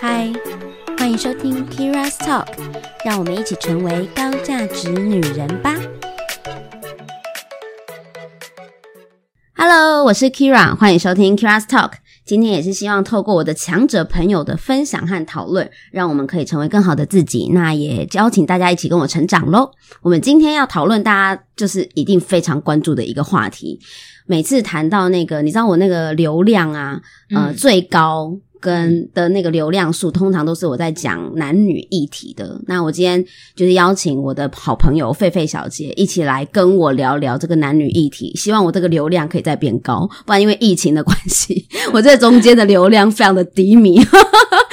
嗨，欢迎收听 Kira's Talk，让我们一起成为高价值女人吧。Hello，我是 Kira，欢迎收听 Kira's Talk。今天也是希望透过我的强者朋友的分享和讨论，让我们可以成为更好的自己。那也邀请大家一起跟我成长喽。我们今天要讨论大家就是一定非常关注的一个话题。每次谈到那个，你知道我那个流量啊，呃，最高。跟的那个流量数，通常都是我在讲男女议题的。那我今天就是邀请我的好朋友狒狒小姐一起来跟我聊聊这个男女议题，希望我这个流量可以再变高。不然因为疫情的关系，我这中间的流量非常的低迷，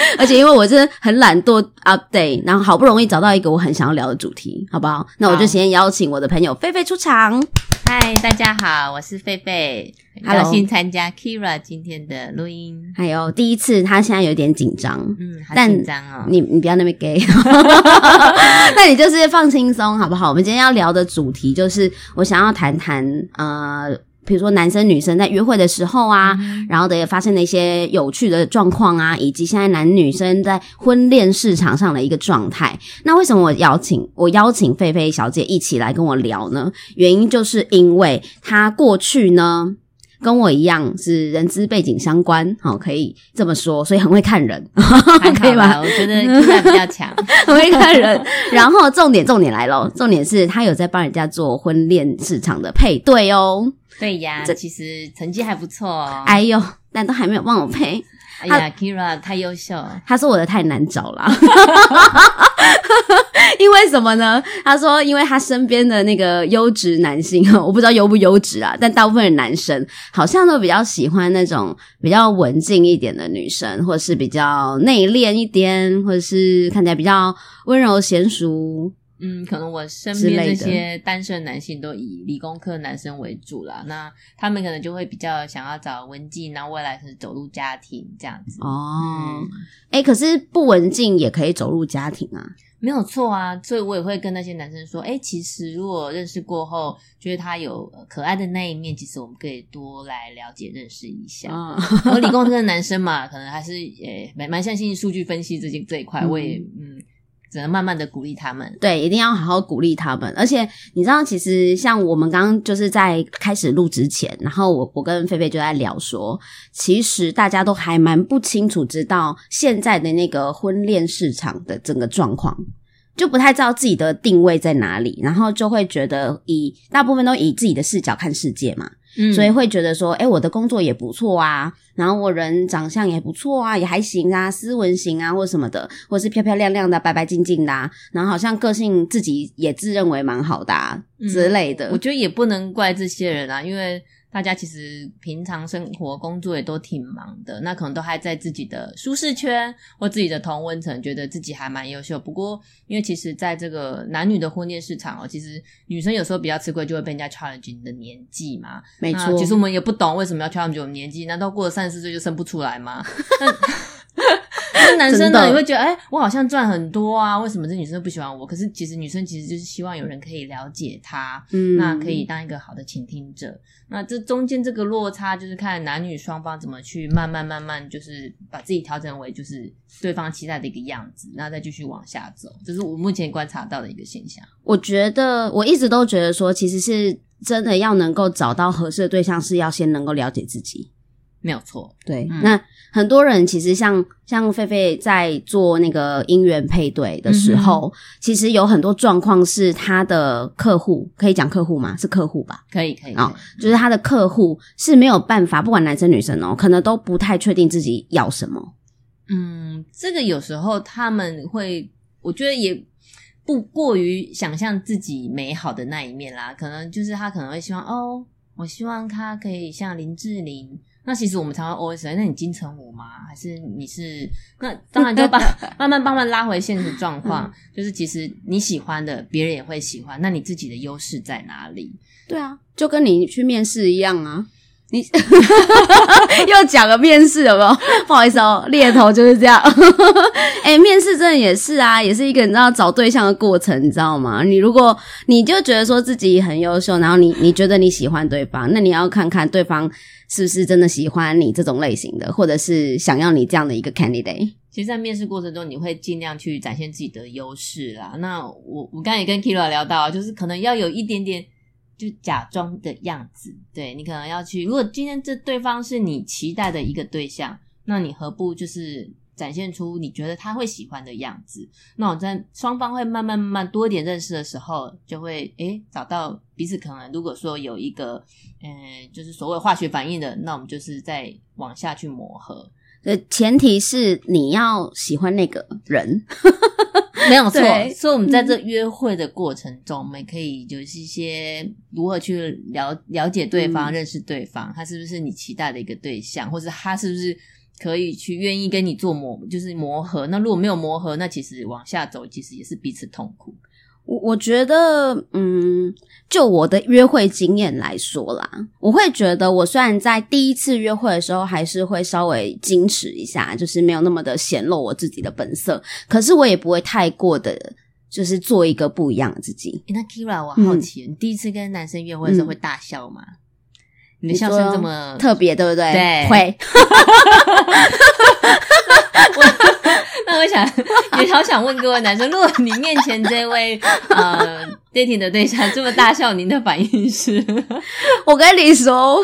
而且因为我真的很懒惰 update，然后好不容易找到一个我很想要聊的主题，好不好？那我就先邀请我的朋友菲菲出场。嗨，大家好，我是菲菲，很，高兴参加 Kira 今天的录音。还有第一次，他现在有点紧张，嗯，好紧张哦。你你不要那么 gay，那你就是放轻松好不好？我们今天要聊的主题就是，我想要谈谈呃。比如说男生女生在约会的时候啊，然后的也发生了一些有趣的状况啊，以及现在男女生在婚恋市场上的一个状态。那为什么我邀请我邀请菲菲小姐一起来跟我聊呢？原因就是因为她过去呢跟我一样是人资背景相关，好可以这么说，所以很会看人，可以吧？我觉得应该比较强，很会看人。然后重点重点来了，重点是他有在帮人家做婚恋市场的配对哦。对呀，这其实成绩还不错哦。哎呦，但都还没有帮我配。哎呀，Kira 太优秀，他说我的太难找了。因为什么呢？他说，因为他身边的那个优质男性，我不知道优不优质啊，但大部分的男生好像都比较喜欢那种比较文静一点的女生，或者是比较内敛一点，或者是看起来比较温柔娴熟。嗯，可能我身边这些单身男性都以理工科男生为主啦，那他们可能就会比较想要找文静，然后未来是走入家庭这样子。哦，哎，可是不文静也可以走入家庭啊，没有错啊。所以我也会跟那些男生说，哎，其实如果认识过后，觉得他有可爱的那一面，其实我们可以多来了解认识一下。我理工科的男生嘛，可能还是诶蛮蛮相信数据分析这些这一块，我也嗯。只能慢慢的鼓励他们，对，一定要好好鼓励他们。而且你知道，其实像我们刚刚就是在开始录之前，然后我我跟菲菲就在聊说，其实大家都还蛮不清楚，知道现在的那个婚恋市场的整个状况，就不太知道自己的定位在哪里，然后就会觉得以大部分都以自己的视角看世界嘛。所以会觉得说，哎，我的工作也不错啊，然后我人长相也不错啊，也还行啊，斯文型啊，或什么的，或是漂漂亮亮的、白白净净的，然后好像个性自己也自认为蛮好的之类的。我觉得也不能怪这些人啊，因为。大家其实平常生活工作也都挺忙的，那可能都还在自己的舒适圈或自己的同温层，觉得自己还蛮优秀。不过，因为其实在这个男女的婚恋市场哦，其实女生有时候比较吃亏，就会被人家 challenge 你的年纪嘛。没错，其实我们也不懂为什么要 challenge 我们年纪，难道过了三十岁就生不出来吗？那 男生呢，你会觉得，哎，我好像赚很多啊，为什么这女生不喜欢我？可是其实女生其实就是希望有人可以了解她，嗯，那可以当一个好的倾听者。那这中间这个落差，就是看男女双方怎么去慢慢慢慢，就是把自己调整为就是对方期待的一个样子，然后再继续往下走。这是我目前观察到的一个现象。我觉得我一直都觉得说，其实是真的要能够找到合适的对象，是要先能够了解自己。没有错，对。那很多人其实像像狒狒在做那个姻缘配对的时候，其实有很多状况是他的客户可以讲客户吗？是客户吧？可以可以啊，就是他的客户是没有办法，不管男生女生哦，可能都不太确定自己要什么。嗯，这个有时候他们会，我觉得也不过于想象自己美好的那一面啦。可能就是他可能会希望哦，我希望他可以像林志玲。那其实我们常常 OS，那你金城武吗？还是你是？那当然就把 慢慢慢慢拉回现实状况，就是其实你喜欢的，别人也会喜欢。那你自己的优势在哪里？对啊，就跟你去面试一样啊。你 又讲个面试有没有？不好意思哦，猎头就是这样。哎，面试真的也是啊，也是一个你知道找对象的过程，你知道吗？你如果你就觉得说自己很优秀，然后你你觉得你喜欢对方，那你要看看对方是不是真的喜欢你这种类型的，或者是想要你这样的一个 candidate。其实，在面试过程中，你会尽量去展现自己的优势啦。那我我刚才也跟 Kira 聊到，就是可能要有一点点。就假装的样子，对你可能要去。如果今天这对方是你期待的一个对象，那你何不就是展现出你觉得他会喜欢的样子？那我在双方会慢慢慢慢多一点认识的时候，就会诶找到彼此可能。如果说有一个嗯，就是所谓化学反应的，那我们就是再往下去磨合。呃，前提是你要喜欢那个人。没有错，所以我们在这约会的过程中，我们可以就是一些如何去了了解对方、认识对方，他是不是你期待的一个对象，或者他是不是可以去愿意跟你做磨，就是磨合。那如果没有磨合，那其实往下走，其实也是彼此痛苦。我我觉得，嗯，就我的约会经验来说啦，我会觉得，我虽然在第一次约会的时候，还是会稍微矜持一下，就是没有那么的显露我自己的本色，可是我也不会太过的，就是做一个不一样的自己。那 Kira，我好奇，你第一次跟男生约会的时候会大笑吗？你的笑声这么特别，对不对？对，会。想 也好想问各位男生，如果你面前这位呃 dating 的对象这么大笑，您的反应是？我跟你说，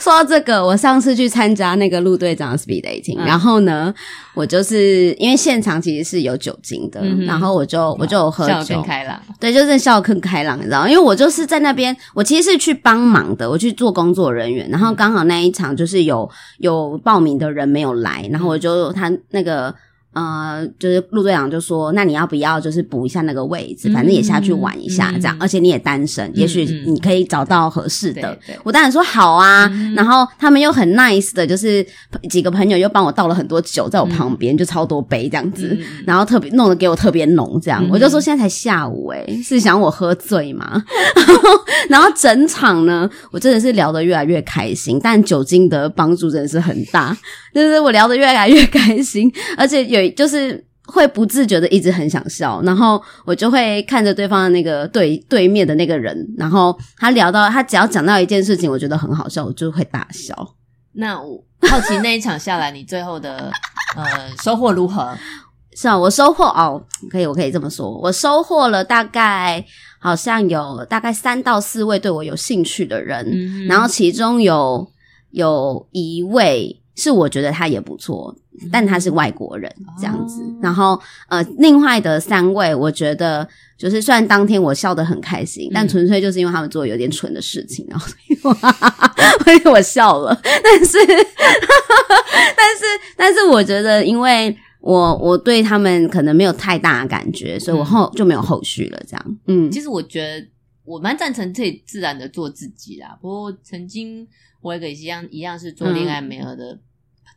说到这个，我上次去参加那个陆队长的 speed dating，然后呢，我就是因为现场其实是有酒精的，然后我就我就喝酒，更开朗，对，就是笑更开朗，你知道？因为我就是在那边，我其实是去帮忙的，我去做工作人员，然后刚好那一场就是有有报名的人没有来，然后我就他那个。呃，就是陆队长就说，那你要不要就是补一下那个位置，反正也下去玩一下这样，而且你也单身，也许你可以找到合适的。我当然说好啊，然后他们又很 nice 的，就是几个朋友又帮我倒了很多酒在我旁边，就超多杯这样子，然后特别弄得给我特别浓这样。我就说现在才下午哎，是想我喝醉吗？然后整场呢，我真的是聊得越来越开心，但酒精的帮助真的是很大。就是我聊得越来越开心，而且有就是会不自觉的一直很想笑，然后我就会看着对方的那个对对面的那个人，然后他聊到他只要讲到一件事情，我觉得很好笑，我就会大笑。那我好奇那一场下来，你最后的呃收获如何？是啊，我收获哦，可以，我可以这么说，我收获了大概好像有大概三到四位对我有兴趣的人，然后其中有有一位。是我觉得他也不错，但他是外国人这样子。然后呃，另外的三位，我觉得就是虽然当天我笑得很开心，但纯粹就是因为他们做有点蠢的事情，然后所以我 笑了。但是但是 但是，我觉得因为我我对他们可能没有太大的感觉，所以我后就没有后续了。这样，嗯，其实我觉得我蛮赞成这自然的做自己啦。不过曾经。我一个一样一样是做恋爱美和的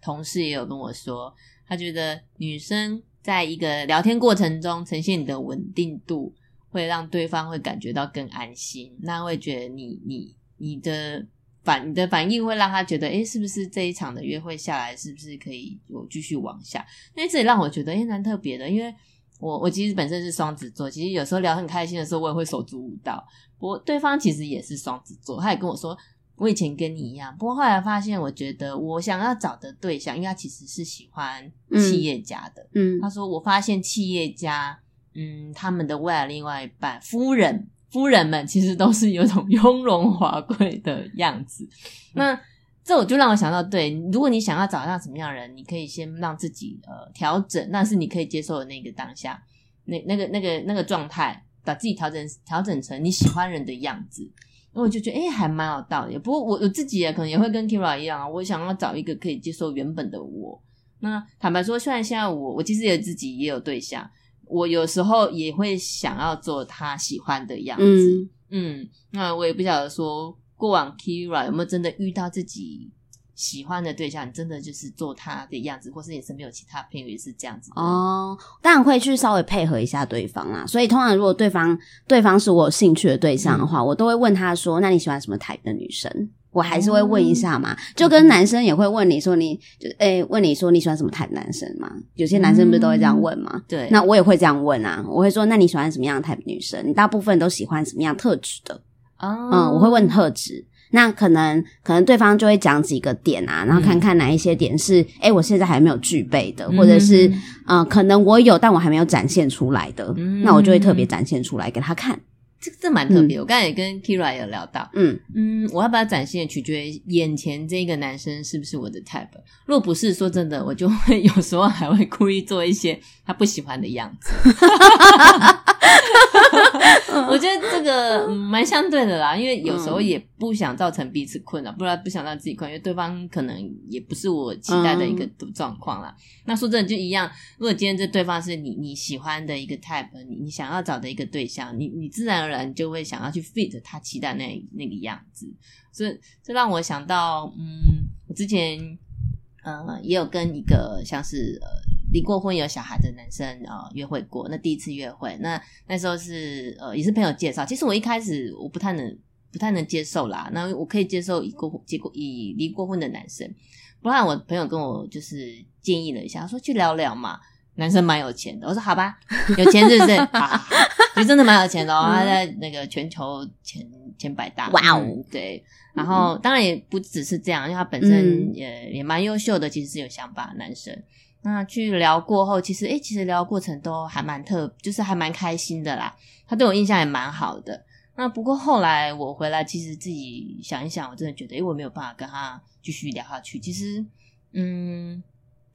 同事也有跟我说，他觉得女生在一个聊天过程中呈现你的稳定度，会让对方会感觉到更安心。那会觉得你你你的反你的反应会让他觉得，哎，是不是这一场的约会下来，是不是可以有继续往下？那这也让我觉得，哎，蛮特别的。因为我我其实本身是双子座，其实有时候聊很开心的时候，我也会手足舞蹈。不过对方其实也是双子座，他也跟我说。我以前跟你一样，不过后来发现，我觉得我想要找的对象，因为他其实是喜欢企业家的。嗯，他说我发现企业家，嗯，他们的未来另外一半夫人夫人们，其实都是有种 雍容华贵的样子。那这我就让我想到，对，如果你想要找到什么样的人，你可以先让自己呃调整，那是你可以接受的那个当下，那那个那个那个状态，把自己调整调整成你喜欢人的样子。我就觉得，哎，还蛮有道理。不过，我我自己也可能也会跟 Kira 一样啊，我想要找一个可以接受原本的我。那坦白说，虽然现在我我其实也自己也有对象，我有时候也会想要做他喜欢的样子。嗯，那我也不晓得说，过往 Kira 有没有真的遇到自己。喜欢的对象，你真的就是做他的样子，或是你身边有其他朋友也是这样子哦。当然会去稍微配合一下对方啦。所以通常如果对方对方是我有兴趣的对象的话，我都会问他说：“那你喜欢什么 type 的女生？”我还是会问一下嘛，就跟男生也会问你说你就诶、问你说你喜欢什么 type 男生嘛？有些男生不是都会这样问吗？对，那我也会这样问啊，我会说那你喜欢什么样的 type 女生？你大部分都喜欢什么样特质的？哦嗯，我会问特质。那可能可能对方就会讲几个点啊，然后看看哪一些点是哎、我现在还没有具备的，或者是嗯呃可能我有但我还没有展现出来的，嗯那我就会特别展现出来给他看。这这蛮特别。我刚才也跟 Kira 有聊到，嗯，嗯，我要把它展现，取决于眼前这个男生是不是我的 type。若不是，说真的，我就会 有时候还会故意做一些他不喜欢的样子。我觉得这个嗯蛮相对的啦，因为有时候也不想造成彼此困扰，不然不想让自己困，因为对方可能也不是我期待的一个状况啦。那说真的就一样，如果今天这对方是你你喜欢的一个 type，你你想要找的一个对象，你你自然而然就会想要去 fit 他期待那那个样子。这这让我想到，嗯，我之前呃也有跟一个像是呃离过婚有小孩的男生呃约会过，那第一次约会，那那时候是呃也是朋友介绍，其实我一开始我不太能不太能接受啦，那我可以接受已过结过已离过婚的男生，不然我朋友跟我就是建议了一下，他说去聊聊嘛。男生蛮有钱的，我说好吧，有钱是不是？好好好，其实真的蛮有钱的哦，他在那个全球前前百大。哇哦。嗯对，然后当然也不只是这样，因为他本身也、也蛮优秀的，其实是有想法的男生。那去聊过后，其实诶，其实聊过程都还蛮特，就是还蛮开心的啦。他对我印象也蛮好的。那不过后来我回来，其实自己想一想，我真的觉得，诶，我没有办法跟他继续聊下去。其实，嗯，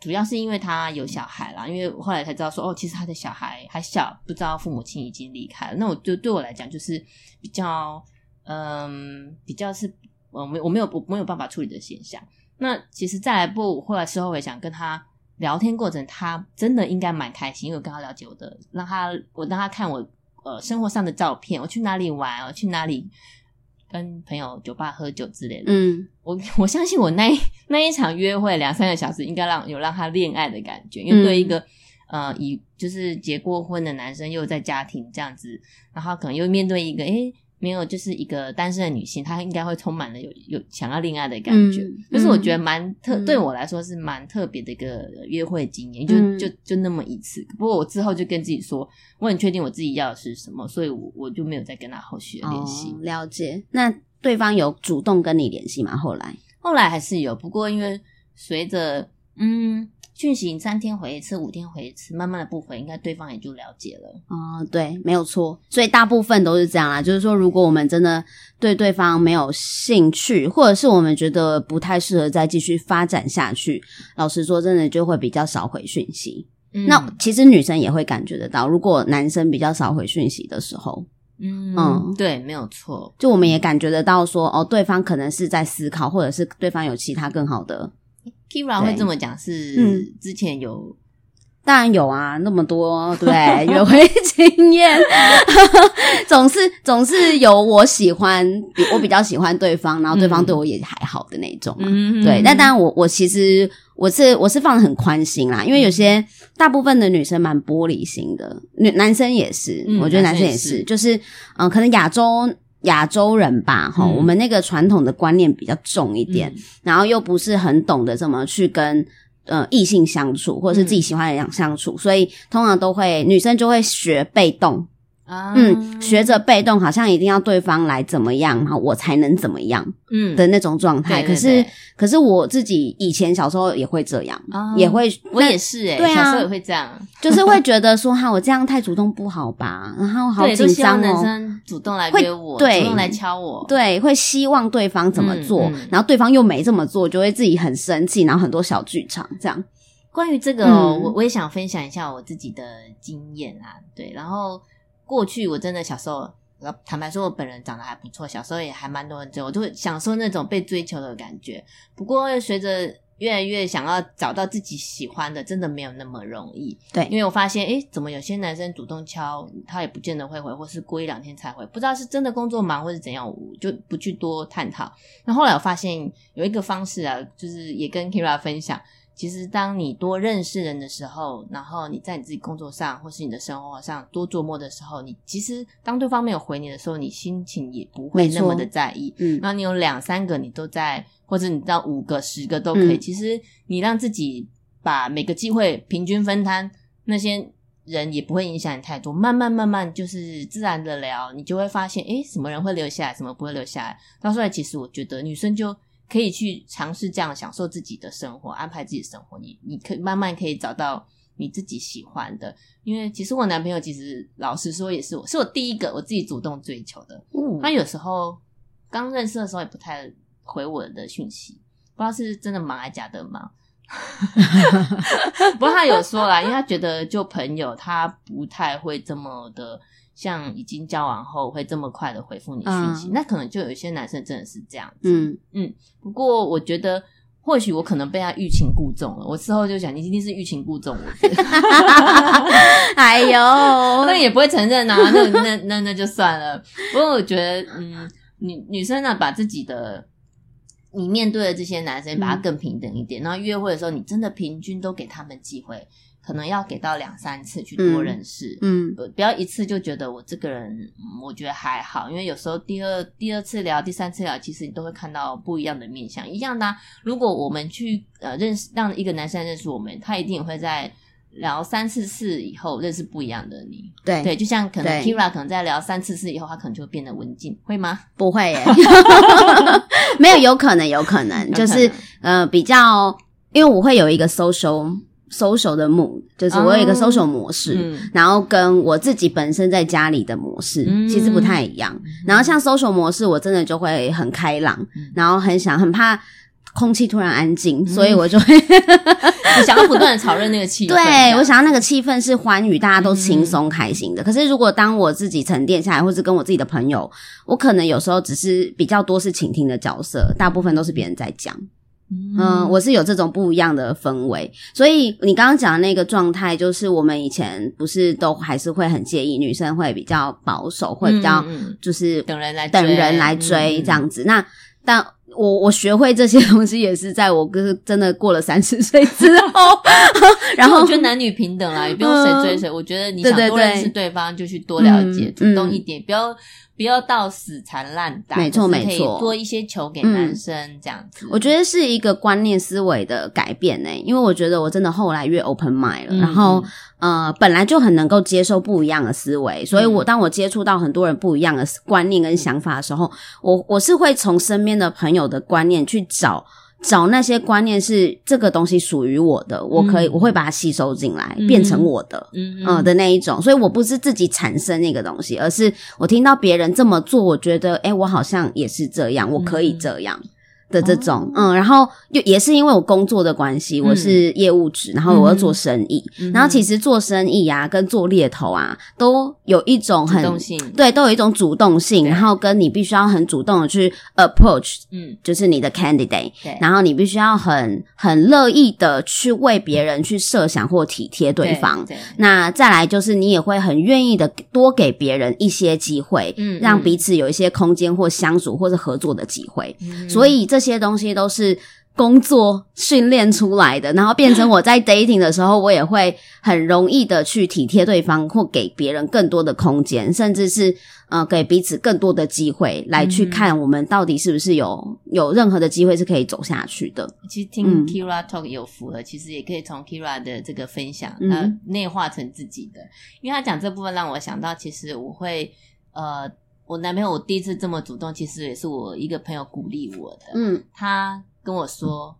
主要是因为他有小孩啦，因为我后来才知道说，哦，其实他的小孩还小，不知道父母亲已经离开了。那我就对我来讲，就是比较，嗯，比较是我没我没有我没有办法处理的现象。那其实再来不，我后来事后回想，跟他聊天过程，他真的应该蛮开心，因为我跟他了解我的，让他我让他看我呃生活上的照片，我去哪里玩，我去哪里跟朋友酒吧喝酒之类的。嗯，我我相信我那一那一场约会两三个小时，应该让有让他恋爱的感觉，因为对一个、呃以就是结过婚的男生，又在家庭这样子，然后可能又面对一个诶没有就是一个单身的女性，她应该会充满了有有想要恋爱的感觉，嗯就是我觉得蛮特、嗯对我来说是蛮特别的一个约会经验，就、嗯就就那么一次。不过我之后就跟自己说，我很确定我自己要的是什么，所以我我就没有再跟他后续的联系。哦，了解。那对方有主动跟你联系吗？后来？后来还是有，不过因为随着嗯讯息三天回一次，五天回一次，慢慢的不回，应该对方也就了解了。哦，对，没有错。所以大部分都是这样啦，就是说，如果我们真的对对方没有兴趣，或者是我们觉得不太适合再继续发展下去，老实说，真的就会比较少回讯息。嗯那其实女生也会感觉得到，如果男生比较少回讯息的时候，嗯嗯对，没有错。就我们也感觉得到说，哦，对方可能是在思考，或者是对方有其他更好的。Kira 会这么讲，是嗯。之前有当然有啊，那么多 对约会经验，总是总是有我喜欢，比我比较喜欢对方，然后对方对我也还好的那种对，但当然我我其实我是我是放的很宽心啦，因为有些大部分的女生蛮玻璃心的，女男生也是，嗯我觉得男生也是是，就是嗯、呃可能亚洲亚洲人吧，哈、嗯。我们那个传统的观念比较重一点，嗯。然后又不是很懂得怎么去跟呃异性相处，或者是自己喜欢的人相处，所以通常都会女生就会学被动，啊嗯，学着被动，好像一定要对方来怎么样，然后我才能怎么样嗯的那种状态。对对可是可是我自己以前小时候也会这样，啊也会，我也是哎、对啊小时候也会这样，就是会觉得说哈，我这样太主动不好吧，然后好对，紧张哦。男生主动来会约我，对主动来敲我，对，会希望对方怎么做，嗯嗯然后对方又没这么做，就会自己很生气，然后很多小剧场这样。关于这个、我我也想分享一下我自己的经验啊。对，然后过去我真的小时候，呃坦白说，我本人长得还不错，小时候也还蛮多人追我，就会享受那种被追求的感觉。不过随着越来越想要找到自己喜欢的，真的没有那么容易。对因为我发现，诶，怎么有些男生主动敲，他也不见得会回，或是过一两天才回，不知道是真的工作忙，或是怎样，我就不去多探讨。那后来我发现有一个方式啊，就是也跟 Kira 分享。其实当你多认识人的时候，然后你在你自己工作上或是你的生活上多琢磨的时候，你其实当对方没有回你的时候，你心情也不会那么的在意。嗯，那你有两三个你都在，或者你到五个、十个都可以。其实你让自己把每个机会平均分摊，那些人也不会影响你太多。慢慢慢慢就是自然的聊，你就会发现，诶，什么人会留下来，什么不会留下来。到后来，其实我觉得女生就。可以去尝试这样享受自己的生活，安排自己的生活。你你可以慢慢可以找到你自己喜欢的。因为其实我男朋友其实老实说也是我是我第一个我自己主动追求的。他有时候刚认识的时候也不太回我的讯息，不知道是真的忙还是假的忙。不过他有说啦，因为他觉得就朋友他不太会这么的。像已经交往后会这么快的回复你讯息，那可能就有一些男生真的是这样子。嗯嗯。不过我觉得，或许我可能被他欲擒故纵了。我事后就想，你一定是欲擒故纵我。哎呦，那也不会承认啊。那那那那就算了。不过我觉得，嗯，女女生呢，把自己的你面对的这些男生，把他更平等一点。然后约会的时候，你真的平均都给他们机会。可能要给到两三次去多认识，嗯，不要一次就觉得我这个人，我觉得还好，因为有时候第二第二次聊、第三次聊，其实你都会看到不一样的面相。一样的，如果我们去呃认识让一个男生认识我们，他一定也会在聊三次次以后认识不一样的你。对对，就像可能 Kira 可能在聊三次次以后，他可能就会变得文静，会吗？不会耶，没有，有可能，有可能，就是呃比较，因为我会有一个 social。Social 的模就是我有一个 social 模式，然后跟我自己本身在家里的模式其实不太一样。然后像 social 模式，我真的就会很开朗，然后很想很怕空气突然安静，所以我就会 想要不断的炒热那个气氛。对我想要那个气氛是欢愉，大家都轻松开心的。可是如果当我自己沉淀下来，或是跟我自己的朋友，我可能有时候只是比较多是倾听的角色，大部分都是别人在讲。嗯，我是有这种不一样的氛围，所以你刚刚讲的那个状态，就是我们以前不是都还是会很介意女生会比较保守，会比较就是等人来等人来追这样子。那但我我学会这些东西也是在我哥真的过了三十岁之后，然后我觉得男女平等啦，也不用谁追谁。我觉得你想多认识对方，就去多了解，主动一点，不要。不要到死缠烂打，没错没错，多一些球给男生这样子。我觉得是一个观念思维的改变呢，因为我觉得我真的后来越 open mind 了，然后呃本来就很能够接受不一样的思维，所以我当我接触到很多人不一样的观念跟想法的时候，我我是会从身边的朋友的观念去找。找那些观念是这个东西属于我的，我可以我会把它吸收进来，变成我的，嗯的那一种。所以我不是自己产生那个东西，而是我听到别人这么做，我觉得，哎，我好像也是这样，我可以这样。的这种，嗯，然后就也是因为我工作的关系，我是业务职，然后我要做生意，然后其实做生意啊，跟做猎头啊，都有一种很对，都有一种主动性，然后跟你必须要很主动的去 approach，嗯，就是你的 candidate，然后你必须要很很乐意的去为别人去设想或体贴对方，那再来就是你也会很愿意的多给别人一些机会，嗯，让彼此有一些空间或相处或者合作的机会，所以这。这些东西都是工作训练出来的，然后变成我在 dating 的时候，我也会很容易的去体贴对方，或给别人更多的空间，甚至是呃给彼此更多的机会来去看我们到底是不是有有任何的机会是可以走下去的。其实听 Kira talk 有福了，其实也可以从 Kira 的这个分享，呃，内化成自己的。因为他讲这部分让我想到，其实我会呃。我男朋友，我第一次这么主动，其实也是我一个朋友鼓励我的。嗯，他跟我说，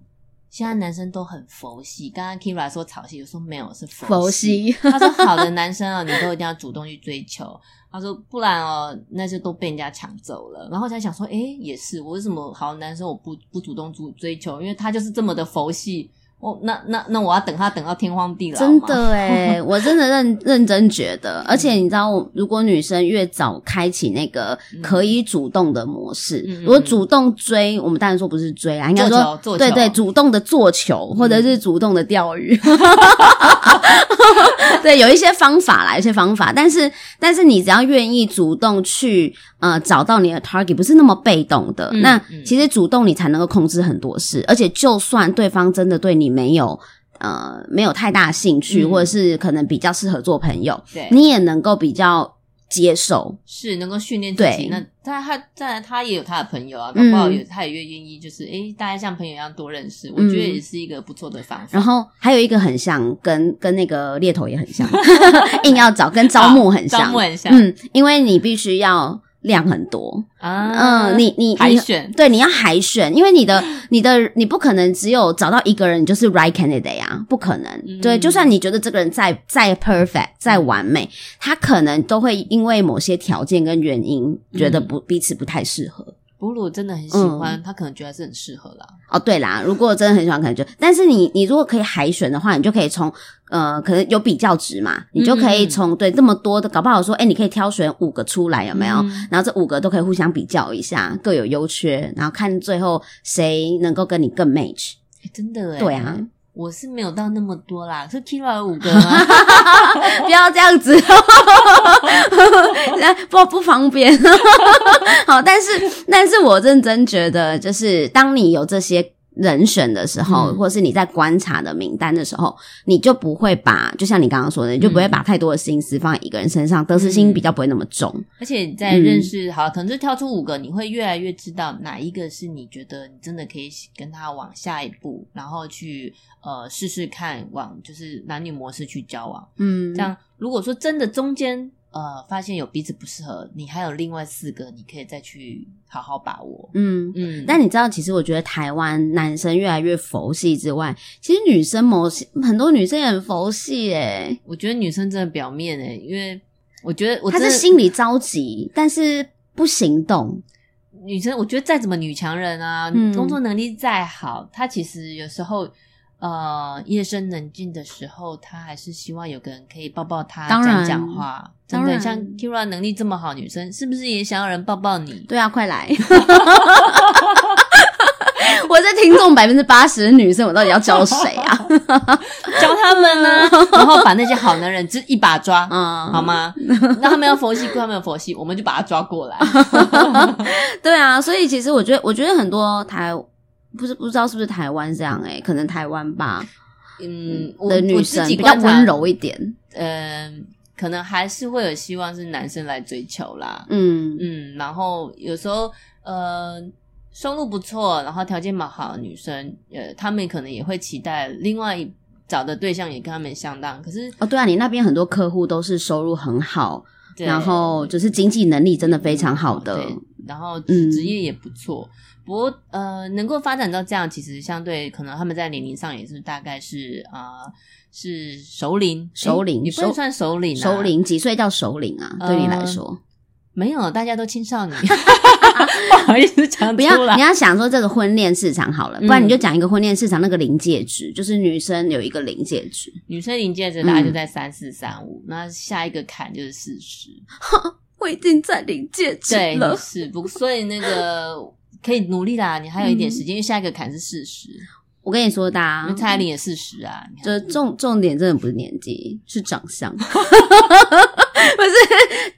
现在男生都很佛系。刚刚 Kira 说草系，我说没有，是佛系。他说好的男生哦，你都一定要主动去追求。他说不然哦，那就都被人家抢走了。然后才想说，哎，也是，我为什么好的男生我不不主动追追求？因为他就是这么的佛系。哦，那那那我要等他等到天荒地老。真的哎，我真的认认真觉得，而且你知道，如果女生越早开启那个可以主动的模式，如果主动追，我们当然说不是追啊，应该说对对，主动的做球或者是主动的钓鱼。对，有一些方法啦，有些方法，但是但是你只要愿意主动去呃找到你的 target，不是那么被动的，那其实主动你才能够控制很多事，而且就算对方真的对你。没有呃没有太大兴趣，嗯或者是可能比较适合做朋友，对，你也能够比较接受。是能够训练自己。那他他当然，他也有他的朋友啊，不好有他也越愿意，就是诶，大家像朋友一样多认识，我觉得也是一个不错的方法。然后还有一个很像，跟跟那个猎头也很像，硬要找跟招募很像，招募很像嗯，因为你必须要量很多，啊，嗯，你你你海选对，你要海选，因为你的你的你不可能只有找到一个人，你就是 right candidate 啊，不可能。嗯对，就算你觉得这个人再再 perfect 再完美，他可能都会因为某些条件跟原因，觉得不、彼此不太适合。不过我真的很喜欢，嗯他可能觉得还是很适合啦。哦，对啦，如果真的很喜欢，可能就，但是你你如果可以海选的话，你就可以从呃，可能有比较值嘛，你就可以从、对这么多的，搞不好说，哎，你可以挑选五个出来，有没有？嗯然后这五个都可以互相比较一下，各有优缺，然后看最后谁能够跟你更 match。诶真的诶对啊，我是没有到那么多啦，是 Kira 五个吗？不要这样子，不不方便。好，但是但是我认真觉得，就是当你有这些人选的时候，嗯。或者是你在观察的名单的时候，你就不会把，就像你刚刚说的，你就不会把太多的心思放在一个人身上，得失心比较不会那么重。而且你在认识、好，可能就挑出五个，你会越来越知道哪一个是你觉得你真的可以跟他往下一步，然后去呃试试看往就是男女模式去交往。嗯，这样，如果说真的中间呃发现有彼此不适合，你还有另外四个，你可以再去好好把握。嗯。嗯，但你知道，其实我觉得台湾男生越来越佛系之外，其实女生某些很多女生也很佛系诶、我觉得女生真的表面诶、因为我觉得我她是心里着急，但是不行动。女生，我觉得再怎么女强人啊，嗯工作能力再好，她其实有时候。呃，夜深人静的时候，她还是希望有个人可以抱抱她，当然讲讲话。真的，像 Kira 能力这么好，女生是不是也想要人抱抱你？对啊，快来！我这听众百分之八十的女生，我到底要教谁啊？教他们呢、然后把那些好男人就一把抓，嗯，好？吗？那他们要佛系，他们有佛系，我们就把他抓过来。对啊，所以其实我觉得，我觉得很多台不是不知道是不是台湾这样诶、可能台湾吧嗯，我的女生比较温柔一点。嗯、可能还是会有希望是男生来追求啦。嗯嗯，然后有时候呃收入不错，然后条件蛮好的女生，呃，他们可能也会期待另外一找的对象也跟他们相当。可是哦，对啊，你那边很多客户都是收入很好，对然后就是经济能力真的非常好的。对，然后嗯职业也不错。不过呃，能够发展到这样，其实相对可能他们在年龄上也是大概是啊、呃是首领，首领首诶也不能算首领、啊，首领几岁叫首领啊？对你来说，没有，大家都青少年，不好意思讲不要你。要想说这个婚恋市场好了，嗯不然你就讲一个婚恋市场那个临界值，就是女生有一个临界值。女生临界值大概就在三四三五，那下一个坎就是四十。我已经在临界值对，了你。是不？所以那个可以努力啦，你还有一点时间，因为下一个坎是四十，我跟你说的、啊，蔡依林也四十啊。你看就重重点真的不是年纪，是长相，不是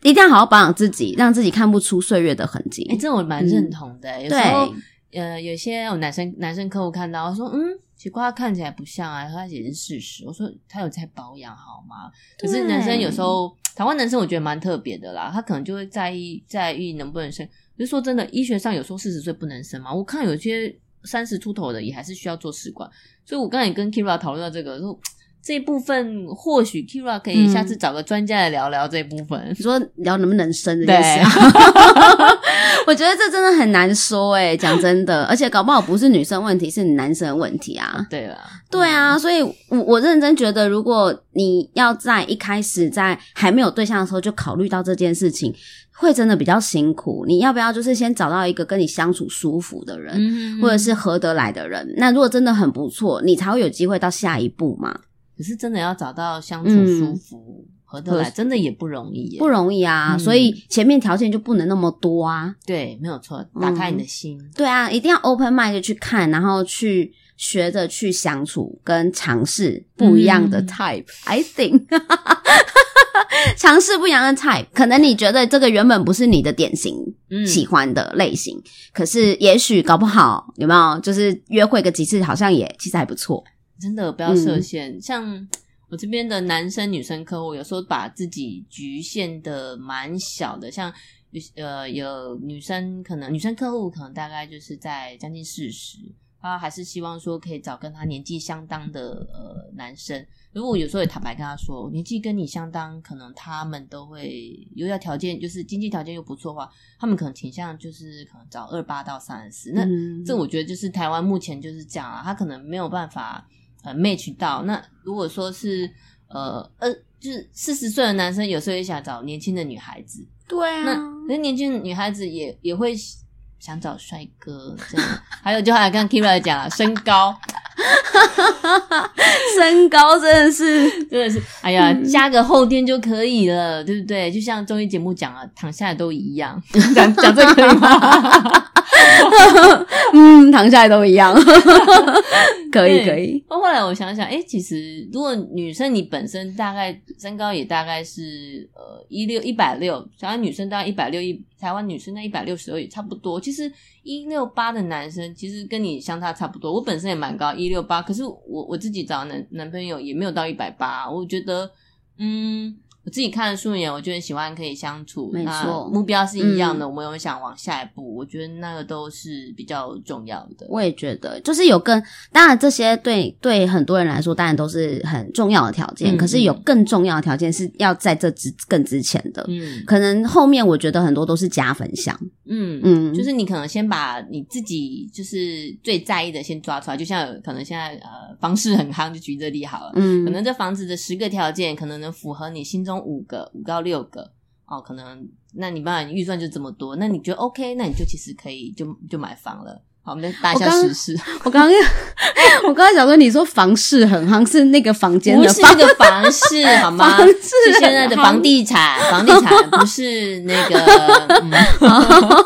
一定要好好保养自己，让自己看不出岁月的痕迹。哎、这我蛮认同的、有时候，呃，有些我男生男生客户看到，我说嗯，奇怪，他看起来不像啊，他也是事实。我说他有在保养好吗？可是男生有时候，台湾男生我觉得蛮特别的啦，他可能就会在意在意能不能生。就说真的，医学上有说四十岁不能生嘛，我看有些三十出头的也还是需要做试管。所以我刚才也跟 Kira 讨论到这个，说这一部分或许 Kira 可以下次找个专家来聊聊这一部分。你说聊能不能生这对件事、啊，我觉得这真的很难说哎、讲真的，而且搞不好不是女生问题，是你男生的问题啊。对啊，对啊，所以我我认真觉得，如果你要在一开始在还没有对象的时候就考虑到这件事情，会真的比较辛苦。你要不要就是先找到一个跟你相处舒服的人，嗯或者是合得来的人？那如果真的很不错，你才会有机会到下一步嘛。可是真的要找到相处嗯舒服、合得来，真的也不容易。不容易啊，嗯所以前面条件就不能那么多啊。对，没有错，打开你的心。对啊，一定要 open mind 去看，然后去学着去相处，跟尝试不一样的嗯 type、I think 尝试不一样的 type，可能你觉得这个原本不是你的典型嗯，喜欢的类型，可是也许搞不好有没有，就是约会个几次，好像也其实还不错。真的不要设限。像我这边的男生、女生客户，有时候把自己局限的蛮小的，像呃有女生可能女生客户可能大概就是在将近四十。他还是希望说可以找跟他年纪相当的呃男生。如果有时候也坦白跟他说，年纪跟你相当，可能他们都会又要条件，就是经济条件又不错的话，他们可能倾向就是可能找二八到三十四。那这我觉得就是台湾目前就是这样啊，他可能没有办法呃 match 到。那如果说是呃呃，就是四十岁的男生，有时候也想找年轻的女孩子。对啊，那那年轻的女孩子也也会。想找帅哥，这样还有就还跟 Kira 讲啊，身高，身高真的是 真的是，哎呀，加个后天就可以了，对不对？就像综艺节目讲啊，躺下来都一样，讲讲这个可以吗？嗯，躺下来都一样，可 以可以。后来我想想，哎，其实如果女生你本身大概身高也大概是呃一六一百六，台湾女生大概一百六一，台湾女生在一百六十二也差不多。其实一六八的男生其实跟你相差差不多。我本身也蛮高一六八，可是我我自己找男男朋友也没有到一百八，我觉得嗯。我自己看顺眼，我就很喜欢可以相处，没错，目标是一样的，我们有想往下一步，我觉得那个都是比较重要的。我也觉得，就是有更当然这些对对很多人来说，当然都是很重要的条件。可是有更重要的条件是要在这之更之前的，嗯，可能后面我觉得很多都是加分项，嗯嗯，就是你可能先把你自己就是最在意的先抓出来，就像可能现在呃房市很夯，就举这例好了，嗯，可能这房子的十个条件，可能能符合你心中。五个五到六个哦，可能那你办法预算就这么多，那你觉得 OK？那你就其实可以就就买房了。好，我们打一下实事。我刚刚我刚才想说，你说房市很夯，是那个房间的，不是那个房市好吗？是现在的房地产，房地产不是那个。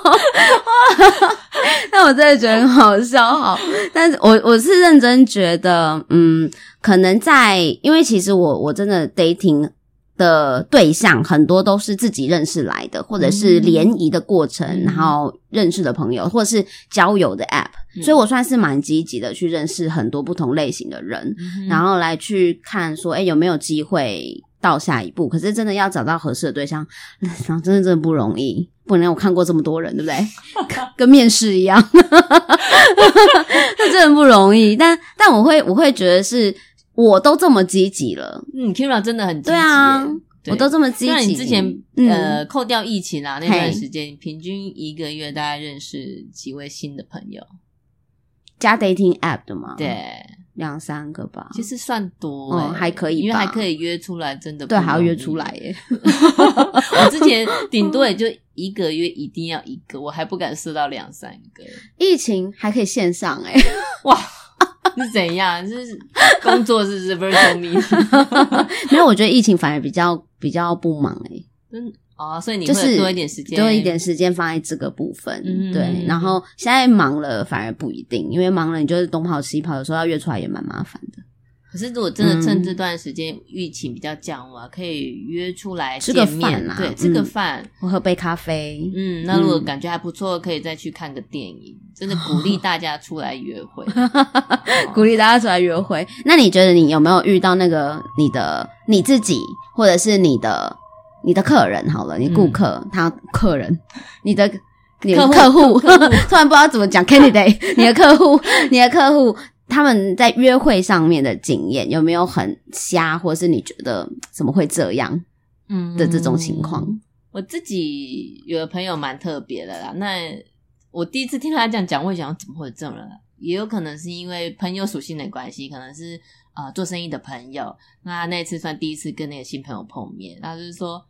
那我真的觉得很好笑，好，但是我我是认真觉得，嗯，可能在，因为其实我我真的 dating。的对象很多都是自己认识来的，或者是联谊的过程，然后认识的朋友，或者是交友的 App，所以我算是蛮积极的去认识很多不同类型的人，然后来去看说，哎，有没有机会到下一步？可是真的要找到合适的对象，真的真的不容易。不能我看过这么多人，对不对？跟面试一样，那真的不容易。但但我会我会觉得是。我都这么积极了，嗯，Kira 真的很积极，对啊，我都这么积极。那你之前呃扣掉疫情啊那段时间，平均一个月大概认识几位新的朋友？加 dating app 的吗？对，两三个吧，其实算多，还可以，因为还可以约出来，真的对，还要约出来耶。我之前顶多也就一个月一定要一个，我还不敢设到两三个。疫情还可以线上哎，哇！是怎样？是工作是不是 virtual meeting？没有，我觉得疫情反而比较比较不忙哎。嗯哦，所以你会多一点时间，多一点时间放在这个部分。对，然后现在忙了反而不一定，因为忙了你就是东跑西跑，有时候要约出来也蛮麻烦的。可是，如果真的趁这段时间疫情比较降温，可以约出来吃个饭啊，对，吃个饭，喝杯咖啡。嗯，那如果感觉还不错，可以再去看个电影。真的鼓励大家出来约会，鼓励大家出来约会。那你觉得你有没有遇到那个你的你自己，或者是你的你的客人？好了，你顾客他客人，你的你的客户，突然不知道怎么讲，candidate，你的客户，你的客户。他们在约会上面的经验有没有很瞎，或是你觉得怎么会这样？嗯的这种情况，我自己有个朋友蛮特别的啦。那我第一次听他这样讲，我想怎么会这样了？也有可能是因为朋友属性的关系，可能是啊做生意的朋友。那那次算第一次跟那个新朋友碰面，他就是说，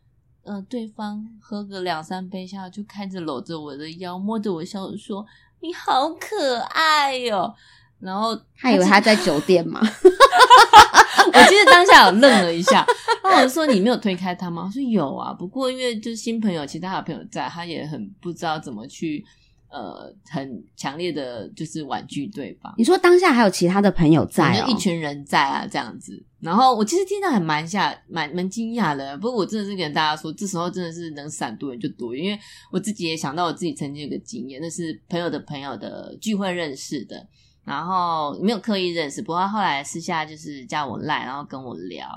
呃，对方喝个两三杯下，就开始搂着我的腰，摸着我笑说：“你好可爱哟。”然后他以为他在酒店嘛，我记得当下有愣了一下。那我说你没有推开他吗？我说有啊，不过因为就是新朋友，其他的朋友在，他也很不知道怎么去呃很强烈的就是婉拒对方。你说当下还有其他的朋友在，就一群人在啊这样子。然后我其实听到还蛮吓蛮蛮惊讶的。不过我真的是跟大家说，这时候真的是能闪多人就多远，因为我自己也想到我自己曾经有个经验，那是朋友的朋友的聚会认识的。然后没有刻意认识，不过后来私下就是加我赖，然后跟我聊。